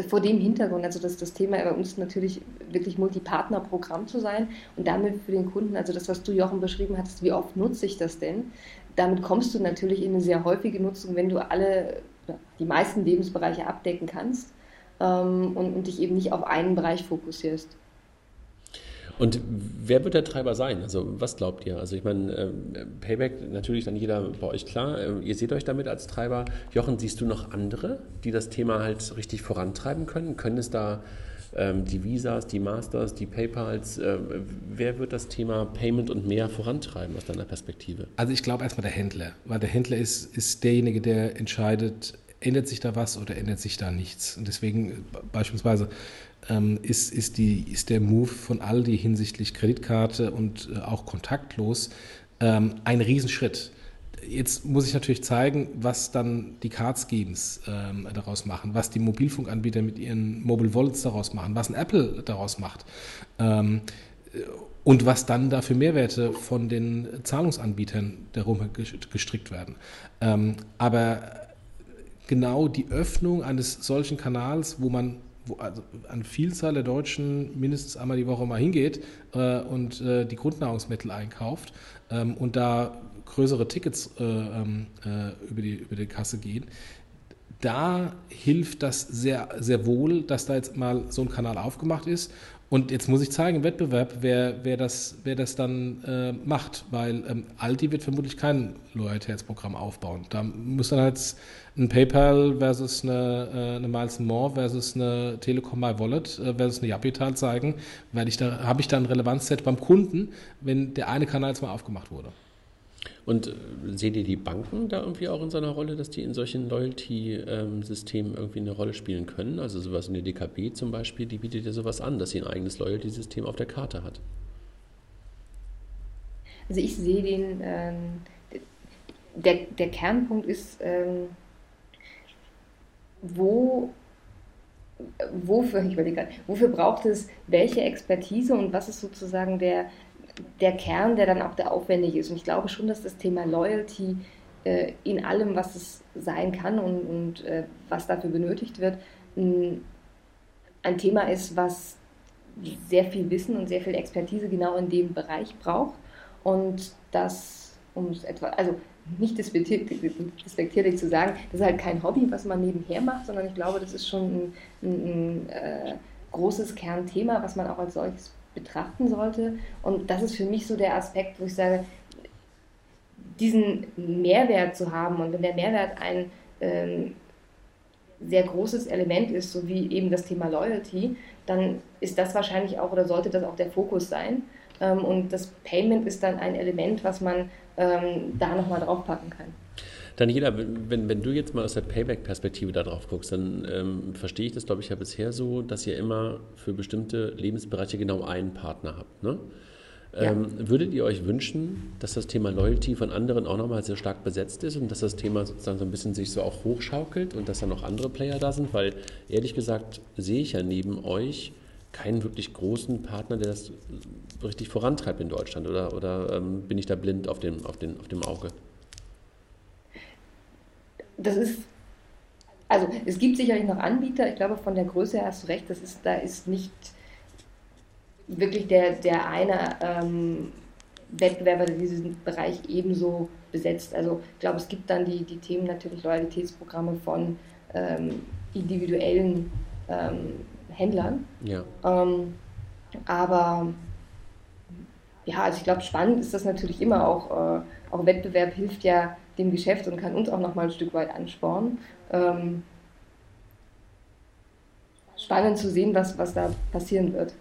vor dem Hintergrund, also das, das Thema bei uns natürlich wirklich Multipartner-Programm zu sein und damit für den Kunden, also das, was du Jochen beschrieben hattest, wie oft nutze ich das denn? Damit kommst du natürlich in eine sehr häufige Nutzung, wenn du alle, die meisten Lebensbereiche abdecken kannst ähm, und, und dich eben nicht auf einen Bereich fokussierst. Und wer wird der Treiber sein? Also was glaubt ihr? Also ich meine, äh, Payback natürlich dann jeder bei euch klar. Äh, ihr seht euch damit als Treiber. Jochen, siehst du noch andere, die das Thema halt richtig vorantreiben können? Können es da ähm, die Visas, die Masters, die PayPals, äh, wer wird das Thema Payment und mehr vorantreiben aus deiner Perspektive? Also ich glaube erstmal der Händler, weil der Händler ist, ist derjenige, der entscheidet, ändert sich da was oder ändert sich da nichts. Und deswegen beispielsweise ähm, ist, ist, die, ist der Move von Aldi hinsichtlich Kreditkarte und äh, auch kontaktlos ähm, ein Riesenschritt. Jetzt muss ich natürlich zeigen, was dann die Card Schemes ähm, daraus machen, was die Mobilfunkanbieter mit ihren Mobile Wallets daraus machen, was ein Apple daraus macht. Ähm, und was dann da für Mehrwerte von den Zahlungsanbietern darum gestrickt werden. Ähm, aber genau die Öffnung eines solchen Kanals, wo man wo also eine Vielzahl der Deutschen mindestens einmal die Woche mal hingeht äh, und äh, die Grundnahrungsmittel einkauft ähm, und da größere Tickets äh, ähm, äh, über, die, über die Kasse gehen, da hilft das sehr, sehr wohl, dass da jetzt mal so ein Kanal aufgemacht ist. Und jetzt muss ich zeigen im Wettbewerb, wer, wer, das, wer das dann äh, macht, weil ähm, Aldi wird vermutlich kein Loyalitätsprogramm aufbauen. Da muss dann halt ein PayPal versus eine, äh, eine Miles More versus eine Telekom My Wallet äh, versus eine Japital zeigen, weil ich da habe ich dann ein Relevanzset beim Kunden, wenn der eine Kanal jetzt mal aufgemacht wurde. Und äh, seht ihr die Banken da irgendwie auch in so einer Rolle, dass die in solchen Loyalty-Systemen irgendwie eine Rolle spielen können? Also sowas in der DKB zum Beispiel, die bietet ja sowas an, dass sie ein eigenes Loyalty-System auf der Karte hat. Also ich sehe den, ähm, der, der Kernpunkt ist, ähm, wo wofür, ich überlege wofür braucht es welche Expertise und was ist sozusagen der, der Kern, der dann auch der aufwendige ist. Und ich glaube schon, dass das Thema Loyalty äh, in allem, was es sein kann und, und äh, was dafür benötigt wird, ein, ein Thema ist, was sehr viel Wissen und sehr viel Expertise genau in dem Bereich braucht. Und das, um es etwa, also nicht despektierlich zu sagen, das ist halt kein Hobby, was man nebenher macht, sondern ich glaube, das ist schon ein, ein, ein äh, großes Kernthema, was man auch als solches betrachten sollte. Und das ist für mich so der Aspekt, wo ich sage, diesen Mehrwert zu haben und wenn der Mehrwert ein ähm, sehr großes Element ist, so wie eben das Thema Loyalty, dann ist das wahrscheinlich auch oder sollte das auch der Fokus sein. Ähm, und das Payment ist dann ein Element, was man ähm, da nochmal draufpacken kann. Daniela, wenn, wenn du jetzt mal aus der Payback-Perspektive da drauf guckst, dann ähm, verstehe ich das, glaube ich, ja bisher so, dass ihr immer für bestimmte Lebensbereiche genau einen Partner habt. Ne? Ja. Ähm, würdet ihr euch wünschen, dass das Thema Loyalty von anderen auch nochmal sehr stark besetzt ist und dass das Thema sozusagen so ein bisschen sich so auch hochschaukelt und dass da noch andere Player da sind? Weil ehrlich gesagt sehe ich ja neben euch keinen wirklich großen Partner, der das richtig vorantreibt in Deutschland. Oder, oder ähm, bin ich da blind auf dem, auf, den, auf dem Auge? Das ist, also es gibt sicherlich noch Anbieter, ich glaube von der Größe her hast du recht, das ist, da ist nicht wirklich der, der eine ähm, Wettbewerber, der diesen Bereich ebenso besetzt. Also ich glaube, es gibt dann die, die Themen natürlich Loyalitätsprogramme von ähm, individuellen ähm, Händlern. Ja. Ähm, aber ja, also ich glaube, spannend ist das natürlich immer auch. Äh, auch Wettbewerb hilft ja dem Geschäft und kann uns auch noch mal ein Stück weit anspornen. Ähm, spannend zu sehen, was, was da passieren wird.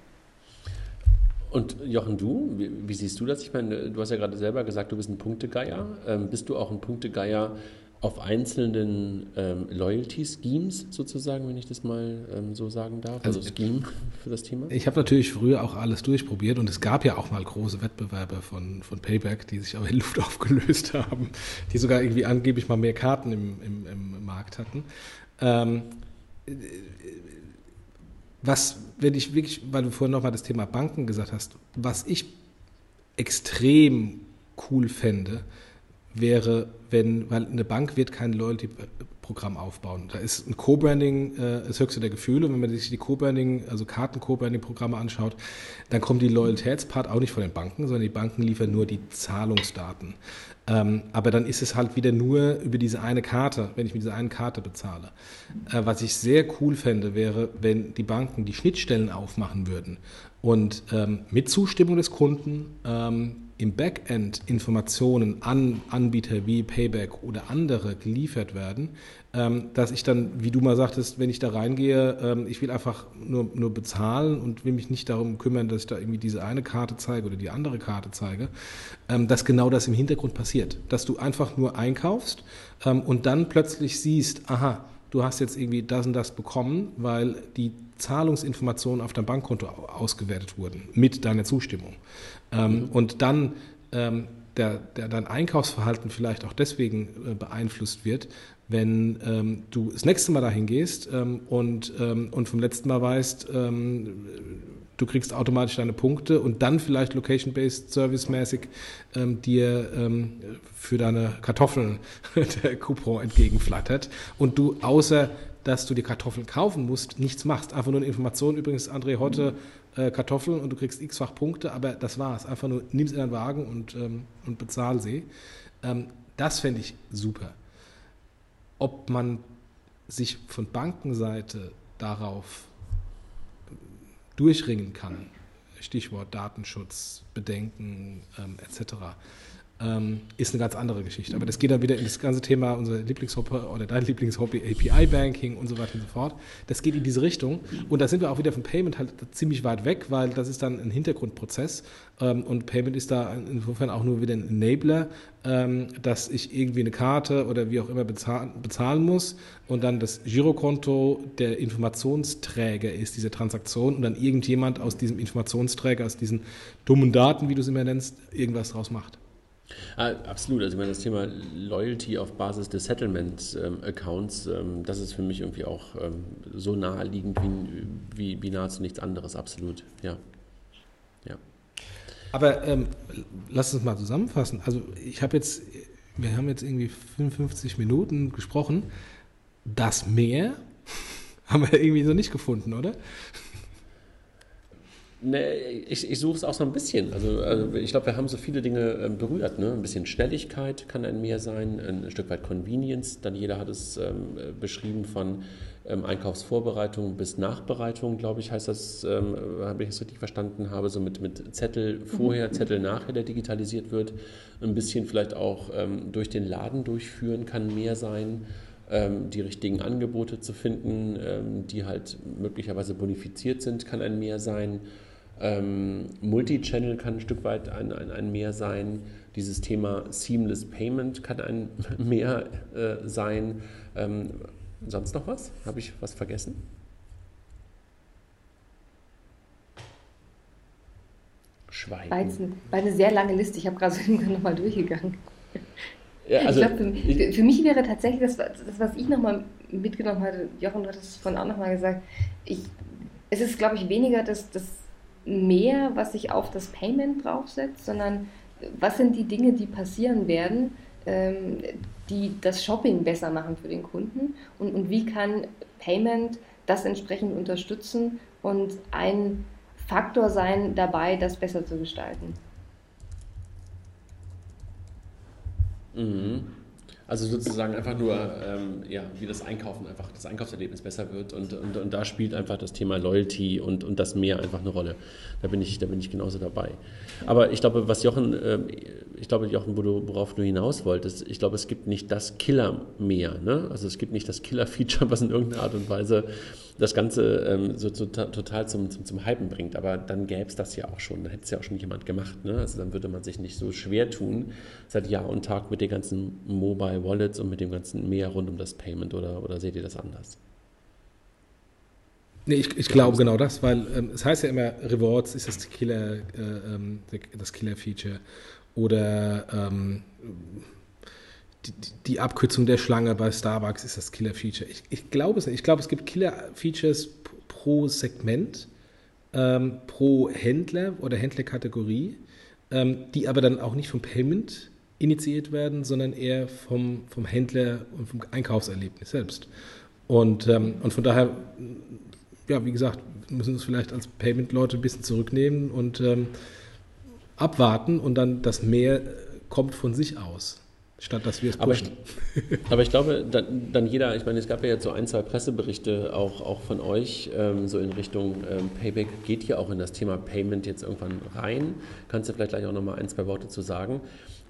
Und Jochen, du, wie, wie, siehst du das? Ich meine, du hast ja gerade selber gesagt, du bist ein Punktegeier. Ähm, bist du auch ein Punktegeier auf einzelnen ähm, Loyalty-Schemes sozusagen, wenn ich das mal ähm, so sagen darf, also, also Scheme für das Thema? Ich habe natürlich früher auch alles durchprobiert und es gab ja auch mal große Wettbewerbe von, von Payback, die sich aber in Luft aufgelöst haben, die sogar irgendwie angeblich mal mehr Karten im, im, im Markt hatten. Ähm, was, wenn ich wirklich, weil du vorhin nochmal das Thema Banken gesagt hast, was ich extrem cool fände, wäre, wenn, weil eine Bank wird kein Loyalty-Programm aufbauen. Da ist ein Co-Branding äh, das höchste der Gefühle. Wenn man sich die Co-Branding, also Karten-Co-Branding-Programme anschaut, dann kommt die Loyalitätspart auch nicht von den Banken, sondern die Banken liefern nur die Zahlungsdaten. Ähm, aber dann ist es halt wieder nur über diese eine Karte, wenn ich mit dieser einen Karte bezahle. Äh, was ich sehr cool fände, wäre, wenn die Banken die Schnittstellen aufmachen würden und ähm, mit Zustimmung des Kunden ähm, im Backend Informationen an Anbieter wie Payback oder andere geliefert werden, ähm, dass ich dann, wie du mal sagtest, wenn ich da reingehe, ähm, ich will einfach nur, nur bezahlen und will mich nicht darum kümmern, dass ich da irgendwie diese eine Karte zeige oder die andere Karte zeige, ähm, dass genau das im Hintergrund passiert. Dass du einfach nur einkaufst und dann plötzlich siehst, aha, du hast jetzt irgendwie das und das bekommen, weil die Zahlungsinformationen auf dein Bankkonto ausgewertet wurden mit deiner Zustimmung. Ähm, mhm. Und dann ähm, der, der, dein Einkaufsverhalten vielleicht auch deswegen äh, beeinflusst wird, wenn ähm, du das nächste Mal dahin gehst ähm, und, ähm, und vom letzten Mal weißt, ähm, du kriegst automatisch deine Punkte und dann vielleicht Location-Based Service-mäßig ähm, dir ähm, für deine Kartoffeln der Coupon entgegenflattert und du außer dass du die Kartoffeln kaufen musst, nichts machst. Einfach nur eine Information. Übrigens, André, heute äh, Kartoffeln und du kriegst x-fach Punkte, aber das war's. Einfach nur nimm sie in den Wagen und, ähm, und bezahl sie. Ähm, das fände ich super. Ob man sich von Bankenseite darauf durchringen kann, Stichwort Datenschutz, Bedenken ähm, etc., ähm, ist eine ganz andere Geschichte. Aber das geht dann wieder in das ganze Thema, unser Lieblingshobby oder dein Lieblingshobby, API-Banking und so weiter und so fort. Das geht in diese Richtung. Und da sind wir auch wieder von Payment halt ziemlich weit weg, weil das ist dann ein Hintergrundprozess. Ähm, und Payment ist da insofern auch nur wieder ein Enabler, ähm, dass ich irgendwie eine Karte oder wie auch immer bezahlen, bezahlen muss und dann das Girokonto der Informationsträger ist, diese Transaktion und dann irgendjemand aus diesem Informationsträger, aus diesen dummen Daten, wie du es immer nennst, irgendwas draus macht. Ah, absolut. Also ich meine, das Thema Loyalty auf Basis des Settlement-Accounts, ähm, ähm, das ist für mich irgendwie auch ähm, so naheliegend wie, wie, wie nahezu nichts anderes. Absolut, ja. ja. Aber ähm, lass uns mal zusammenfassen. Also ich habe jetzt, wir haben jetzt irgendwie 55 Minuten gesprochen. Das Meer haben wir irgendwie so nicht gefunden, oder? Ne, ich, ich suche es auch so ein bisschen. Also, also ich glaube, wir haben so viele Dinge ähm, berührt. Ne? Ein bisschen Schnelligkeit kann ein mehr sein, ein Stück weit Convenience. Dann jeder hat es ähm, beschrieben von ähm, Einkaufsvorbereitung bis Nachbereitung, glaube ich, heißt das, ähm, habe ich es richtig verstanden habe, so mit, mit Zettel vorher, mhm. Zettel nachher, der digitalisiert wird. Ein bisschen vielleicht auch ähm, durch den Laden durchführen kann mehr sein ähm, die richtigen Angebote zu finden, ähm, die halt möglicherweise bonifiziert sind, kann ein Mehr sein. Ähm, Multichannel kann ein Stück weit ein, ein, ein Mehr sein. Dieses Thema Seamless Payment kann ein Mehr äh, sein. Ähm, sonst noch was? Habe ich was vergessen? Schweigen. War, jetzt war eine sehr lange Liste. Ich habe gerade so nochmal durchgegangen. Ja, also, ich glaube, für, für, mich wäre tatsächlich das, das was ich nochmal mitgenommen hatte, Jochen, du hattest es vorhin auch nochmal gesagt, ich, es ist, glaube ich, weniger das, das mehr, was sich auf das Payment draufsetzt, sondern was sind die Dinge, die passieren werden, ähm, die das Shopping besser machen für den Kunden und, und wie kann Payment das entsprechend unterstützen und ein Faktor sein dabei, das besser zu gestalten. Mhm. Also sozusagen einfach nur, ähm, ja, wie das Einkaufen einfach, das Einkaufserlebnis besser wird und, und, und da spielt einfach das Thema Loyalty und, und das mehr einfach eine Rolle. Da bin ich, da bin ich genauso dabei. Aber ich glaube, was Jochen, äh, ich glaube, Jochen, worauf du hinaus wolltest, ich glaube, es gibt nicht das Killer mehr. Ne? Also es gibt nicht das Killer-Feature, was in irgendeiner Art und Weise das Ganze ähm, so, so total zum, zum, zum Hypen bringt. Aber dann gäbe es das ja auch schon, dann hätte es ja auch schon jemand gemacht. Ne? Also dann würde man sich nicht so schwer tun, seit Jahr und Tag mit den ganzen Mobile Wallets und mit dem ganzen mehr rund um das Payment oder, oder seht ihr das anders? Nee, ich, ich glaube genau das, weil ähm, es heißt ja immer, Rewards ist das Killer, äh, ähm, das Killer-Feature oder ähm, die, die, Abkürzung der Schlange bei Starbucks ist das Killer-Feature. Ich, ich glaube es nicht. Ich glaube, es gibt Killer-Features pro Segment, ähm, pro Händler oder Händlerkategorie, ähm, die aber dann auch nicht vom Payment initiiert werden, sondern eher vom, vom Händler und vom Einkaufserlebnis selbst. Und, ähm, und von daher, ja, wie gesagt, müssen wir uns vielleicht als Payment-Leute ein bisschen zurücknehmen und ähm, abwarten und dann das mehr kommt von sich aus statt dass wir es pushen. Aber, aber ich glaube, dann, dann, jeder, ich meine, es gab ja jetzt so ein, zwei Presseberichte auch, auch von euch, ähm, so in Richtung ähm, Payback geht hier auch in das Thema Payment jetzt irgendwann rein. Kannst du vielleicht gleich auch nochmal ein, zwei Worte zu sagen?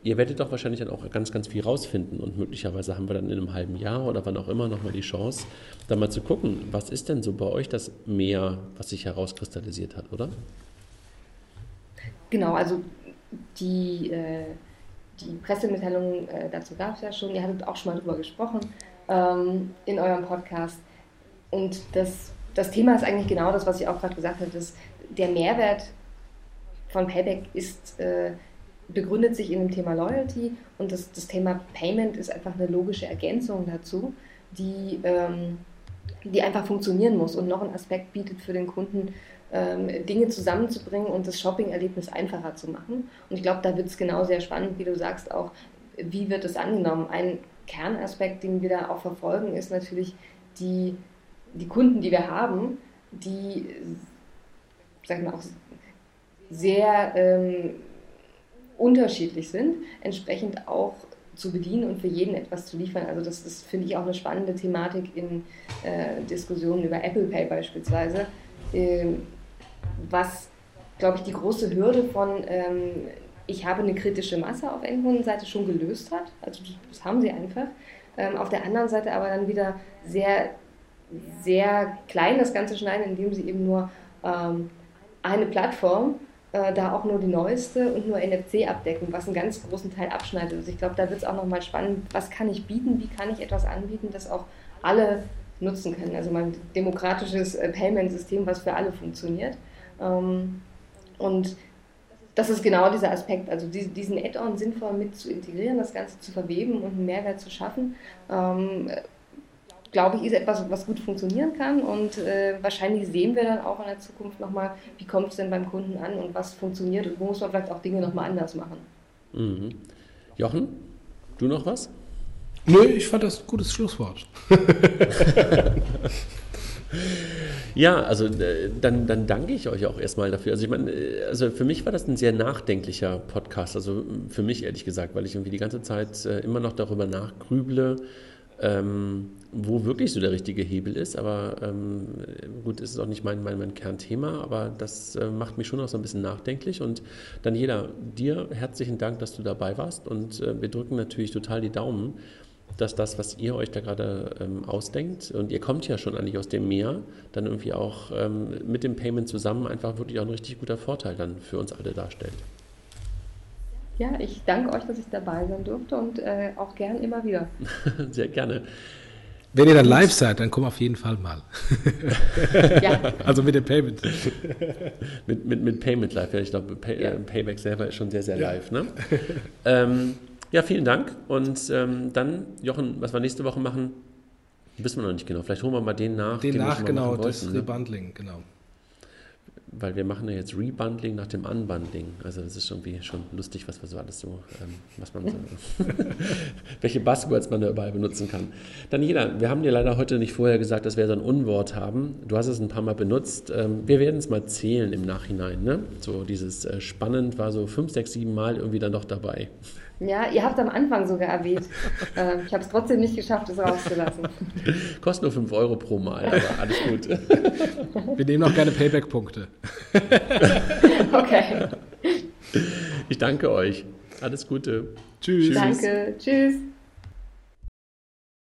Ihr werdet doch wahrscheinlich dann auch ganz, ganz viel rausfinden und möglicherweise haben wir dann in einem halben Jahr oder wann auch immer nochmal die Chance, da mal zu gucken, was ist denn so bei euch das Mehr, was sich herauskristallisiert hat, oder? Genau, also die äh die Pressemitteilung äh, dazu gab es ja schon, ihr hattet auch schon mal drüber gesprochen ähm, in eurem Podcast. Und das, das Thema ist eigentlich genau das, was ich auch gerade gesagt habe, dass der Mehrwert von Payback ist, äh, begründet sich in dem Thema Loyalty und das, das Thema Payment ist einfach eine logische Ergänzung dazu, die, ähm, die einfach funktionieren muss und noch einen Aspekt bietet für den Kunden, Dinge zusammenzubringen und das Shopping-Erlebnis einfacher zu machen. Und ich glaube, da wird es genau sehr spannend, wie du sagst, auch, wie wird es angenommen. Ein Kernaspekt, den wir da auch verfolgen, ist natürlich die, die Kunden, die wir haben, die, sagen wir auch, sehr ähm, unterschiedlich sind, entsprechend auch zu bedienen und für jeden etwas zu liefern. Also das ist, finde ich, auch eine spannende Thematik in äh, Diskussionen über Apple Pay beispielsweise, ähm, was, glaube ich, die große Hürde von ähm, ich habe eine kritische Masse auf Endkundenseite schon gelöst hat. Also das haben sie einfach. Ähm, auf der anderen Seite aber dann wieder sehr, sehr klein das Ganze schneiden, indem sie eben nur ähm, eine Plattform äh, da auch nur die neueste und nur NFC abdecken, was einen ganz großen Teil abschneidet. Also ich glaube, da wird es auch nochmal spannend, was kann ich bieten, wie kann ich etwas anbieten, das auch alle nutzen können. Also mein demokratisches äh, Payment-System, was für alle funktioniert. Ähm, und das ist genau dieser Aspekt, also diesen Add-on sinnvoll mit zu integrieren, das Ganze zu verweben und einen Mehrwert zu schaffen. Ähm, glaube ich, ist etwas, was gut funktionieren kann und äh, wahrscheinlich sehen wir dann auch in der Zukunft nochmal, wie kommt es denn beim Kunden an und was funktioniert und wo muss man vielleicht auch Dinge nochmal anders machen. Mhm. Jochen, du noch was? Nö, ich fand das ein gutes Schlusswort. ja, also äh, dann, dann danke ich euch auch erstmal dafür. Also ich meine, äh, also für mich war das ein sehr nachdenklicher Podcast. Also für mich ehrlich gesagt, weil ich irgendwie die ganze Zeit äh, immer noch darüber nachgrüble, ähm, wo wirklich so der richtige Hebel ist. Aber ähm, gut, ist auch nicht mein, mein, mein Kernthema, aber das äh, macht mich schon auch so ein bisschen nachdenklich. Und jeder, dir herzlichen Dank, dass du dabei warst. Und äh, wir drücken natürlich total die Daumen, dass das, was ihr euch da gerade ähm, ausdenkt, und ihr kommt ja schon eigentlich aus dem Meer, dann irgendwie auch ähm, mit dem Payment zusammen einfach wirklich auch ein richtig guter Vorteil dann für uns alle darstellt. Ja, ich danke euch, dass ich dabei sein durfte und äh, auch gern immer wieder. Sehr gerne. Wenn ihr dann live seid, dann komm auf jeden Fall mal. ja. Also mit dem Payment. mit, mit, mit Payment live, ja. Ich glaube, Pay, ja. äh, Payback selber ist schon sehr, sehr live. Ne? ähm, ja, vielen Dank. Und ähm, dann, Jochen, was wir nächste Woche machen, wissen wir noch nicht genau. Vielleicht holen wir mal den nach. Den, den nach, genau, das wollten, ne? Rebundling, genau weil wir machen ja jetzt Rebundling nach dem Unbundling. Also das ist irgendwie schon lustig, was, was alles so, ähm, was man so, welche Buzzwords man da überall benutzen kann. Daniela, wir haben dir leider heute nicht vorher gesagt, dass wir so ein Unwort haben. Du hast es ein paar Mal benutzt. Ähm, wir werden es mal zählen im Nachhinein. Ne? So dieses äh, spannend war so fünf, sechs, sieben Mal irgendwie dann doch dabei. Ja, ihr habt am Anfang sogar erwähnt. Ähm, ich habe es trotzdem nicht geschafft, es rauszulassen. Kostet nur 5 Euro pro Mal, aber alles gut. Wir nehmen noch keine Payback-Punkte. Okay. Ich danke euch. Alles Gute. Tschüss. Danke. Tschüss.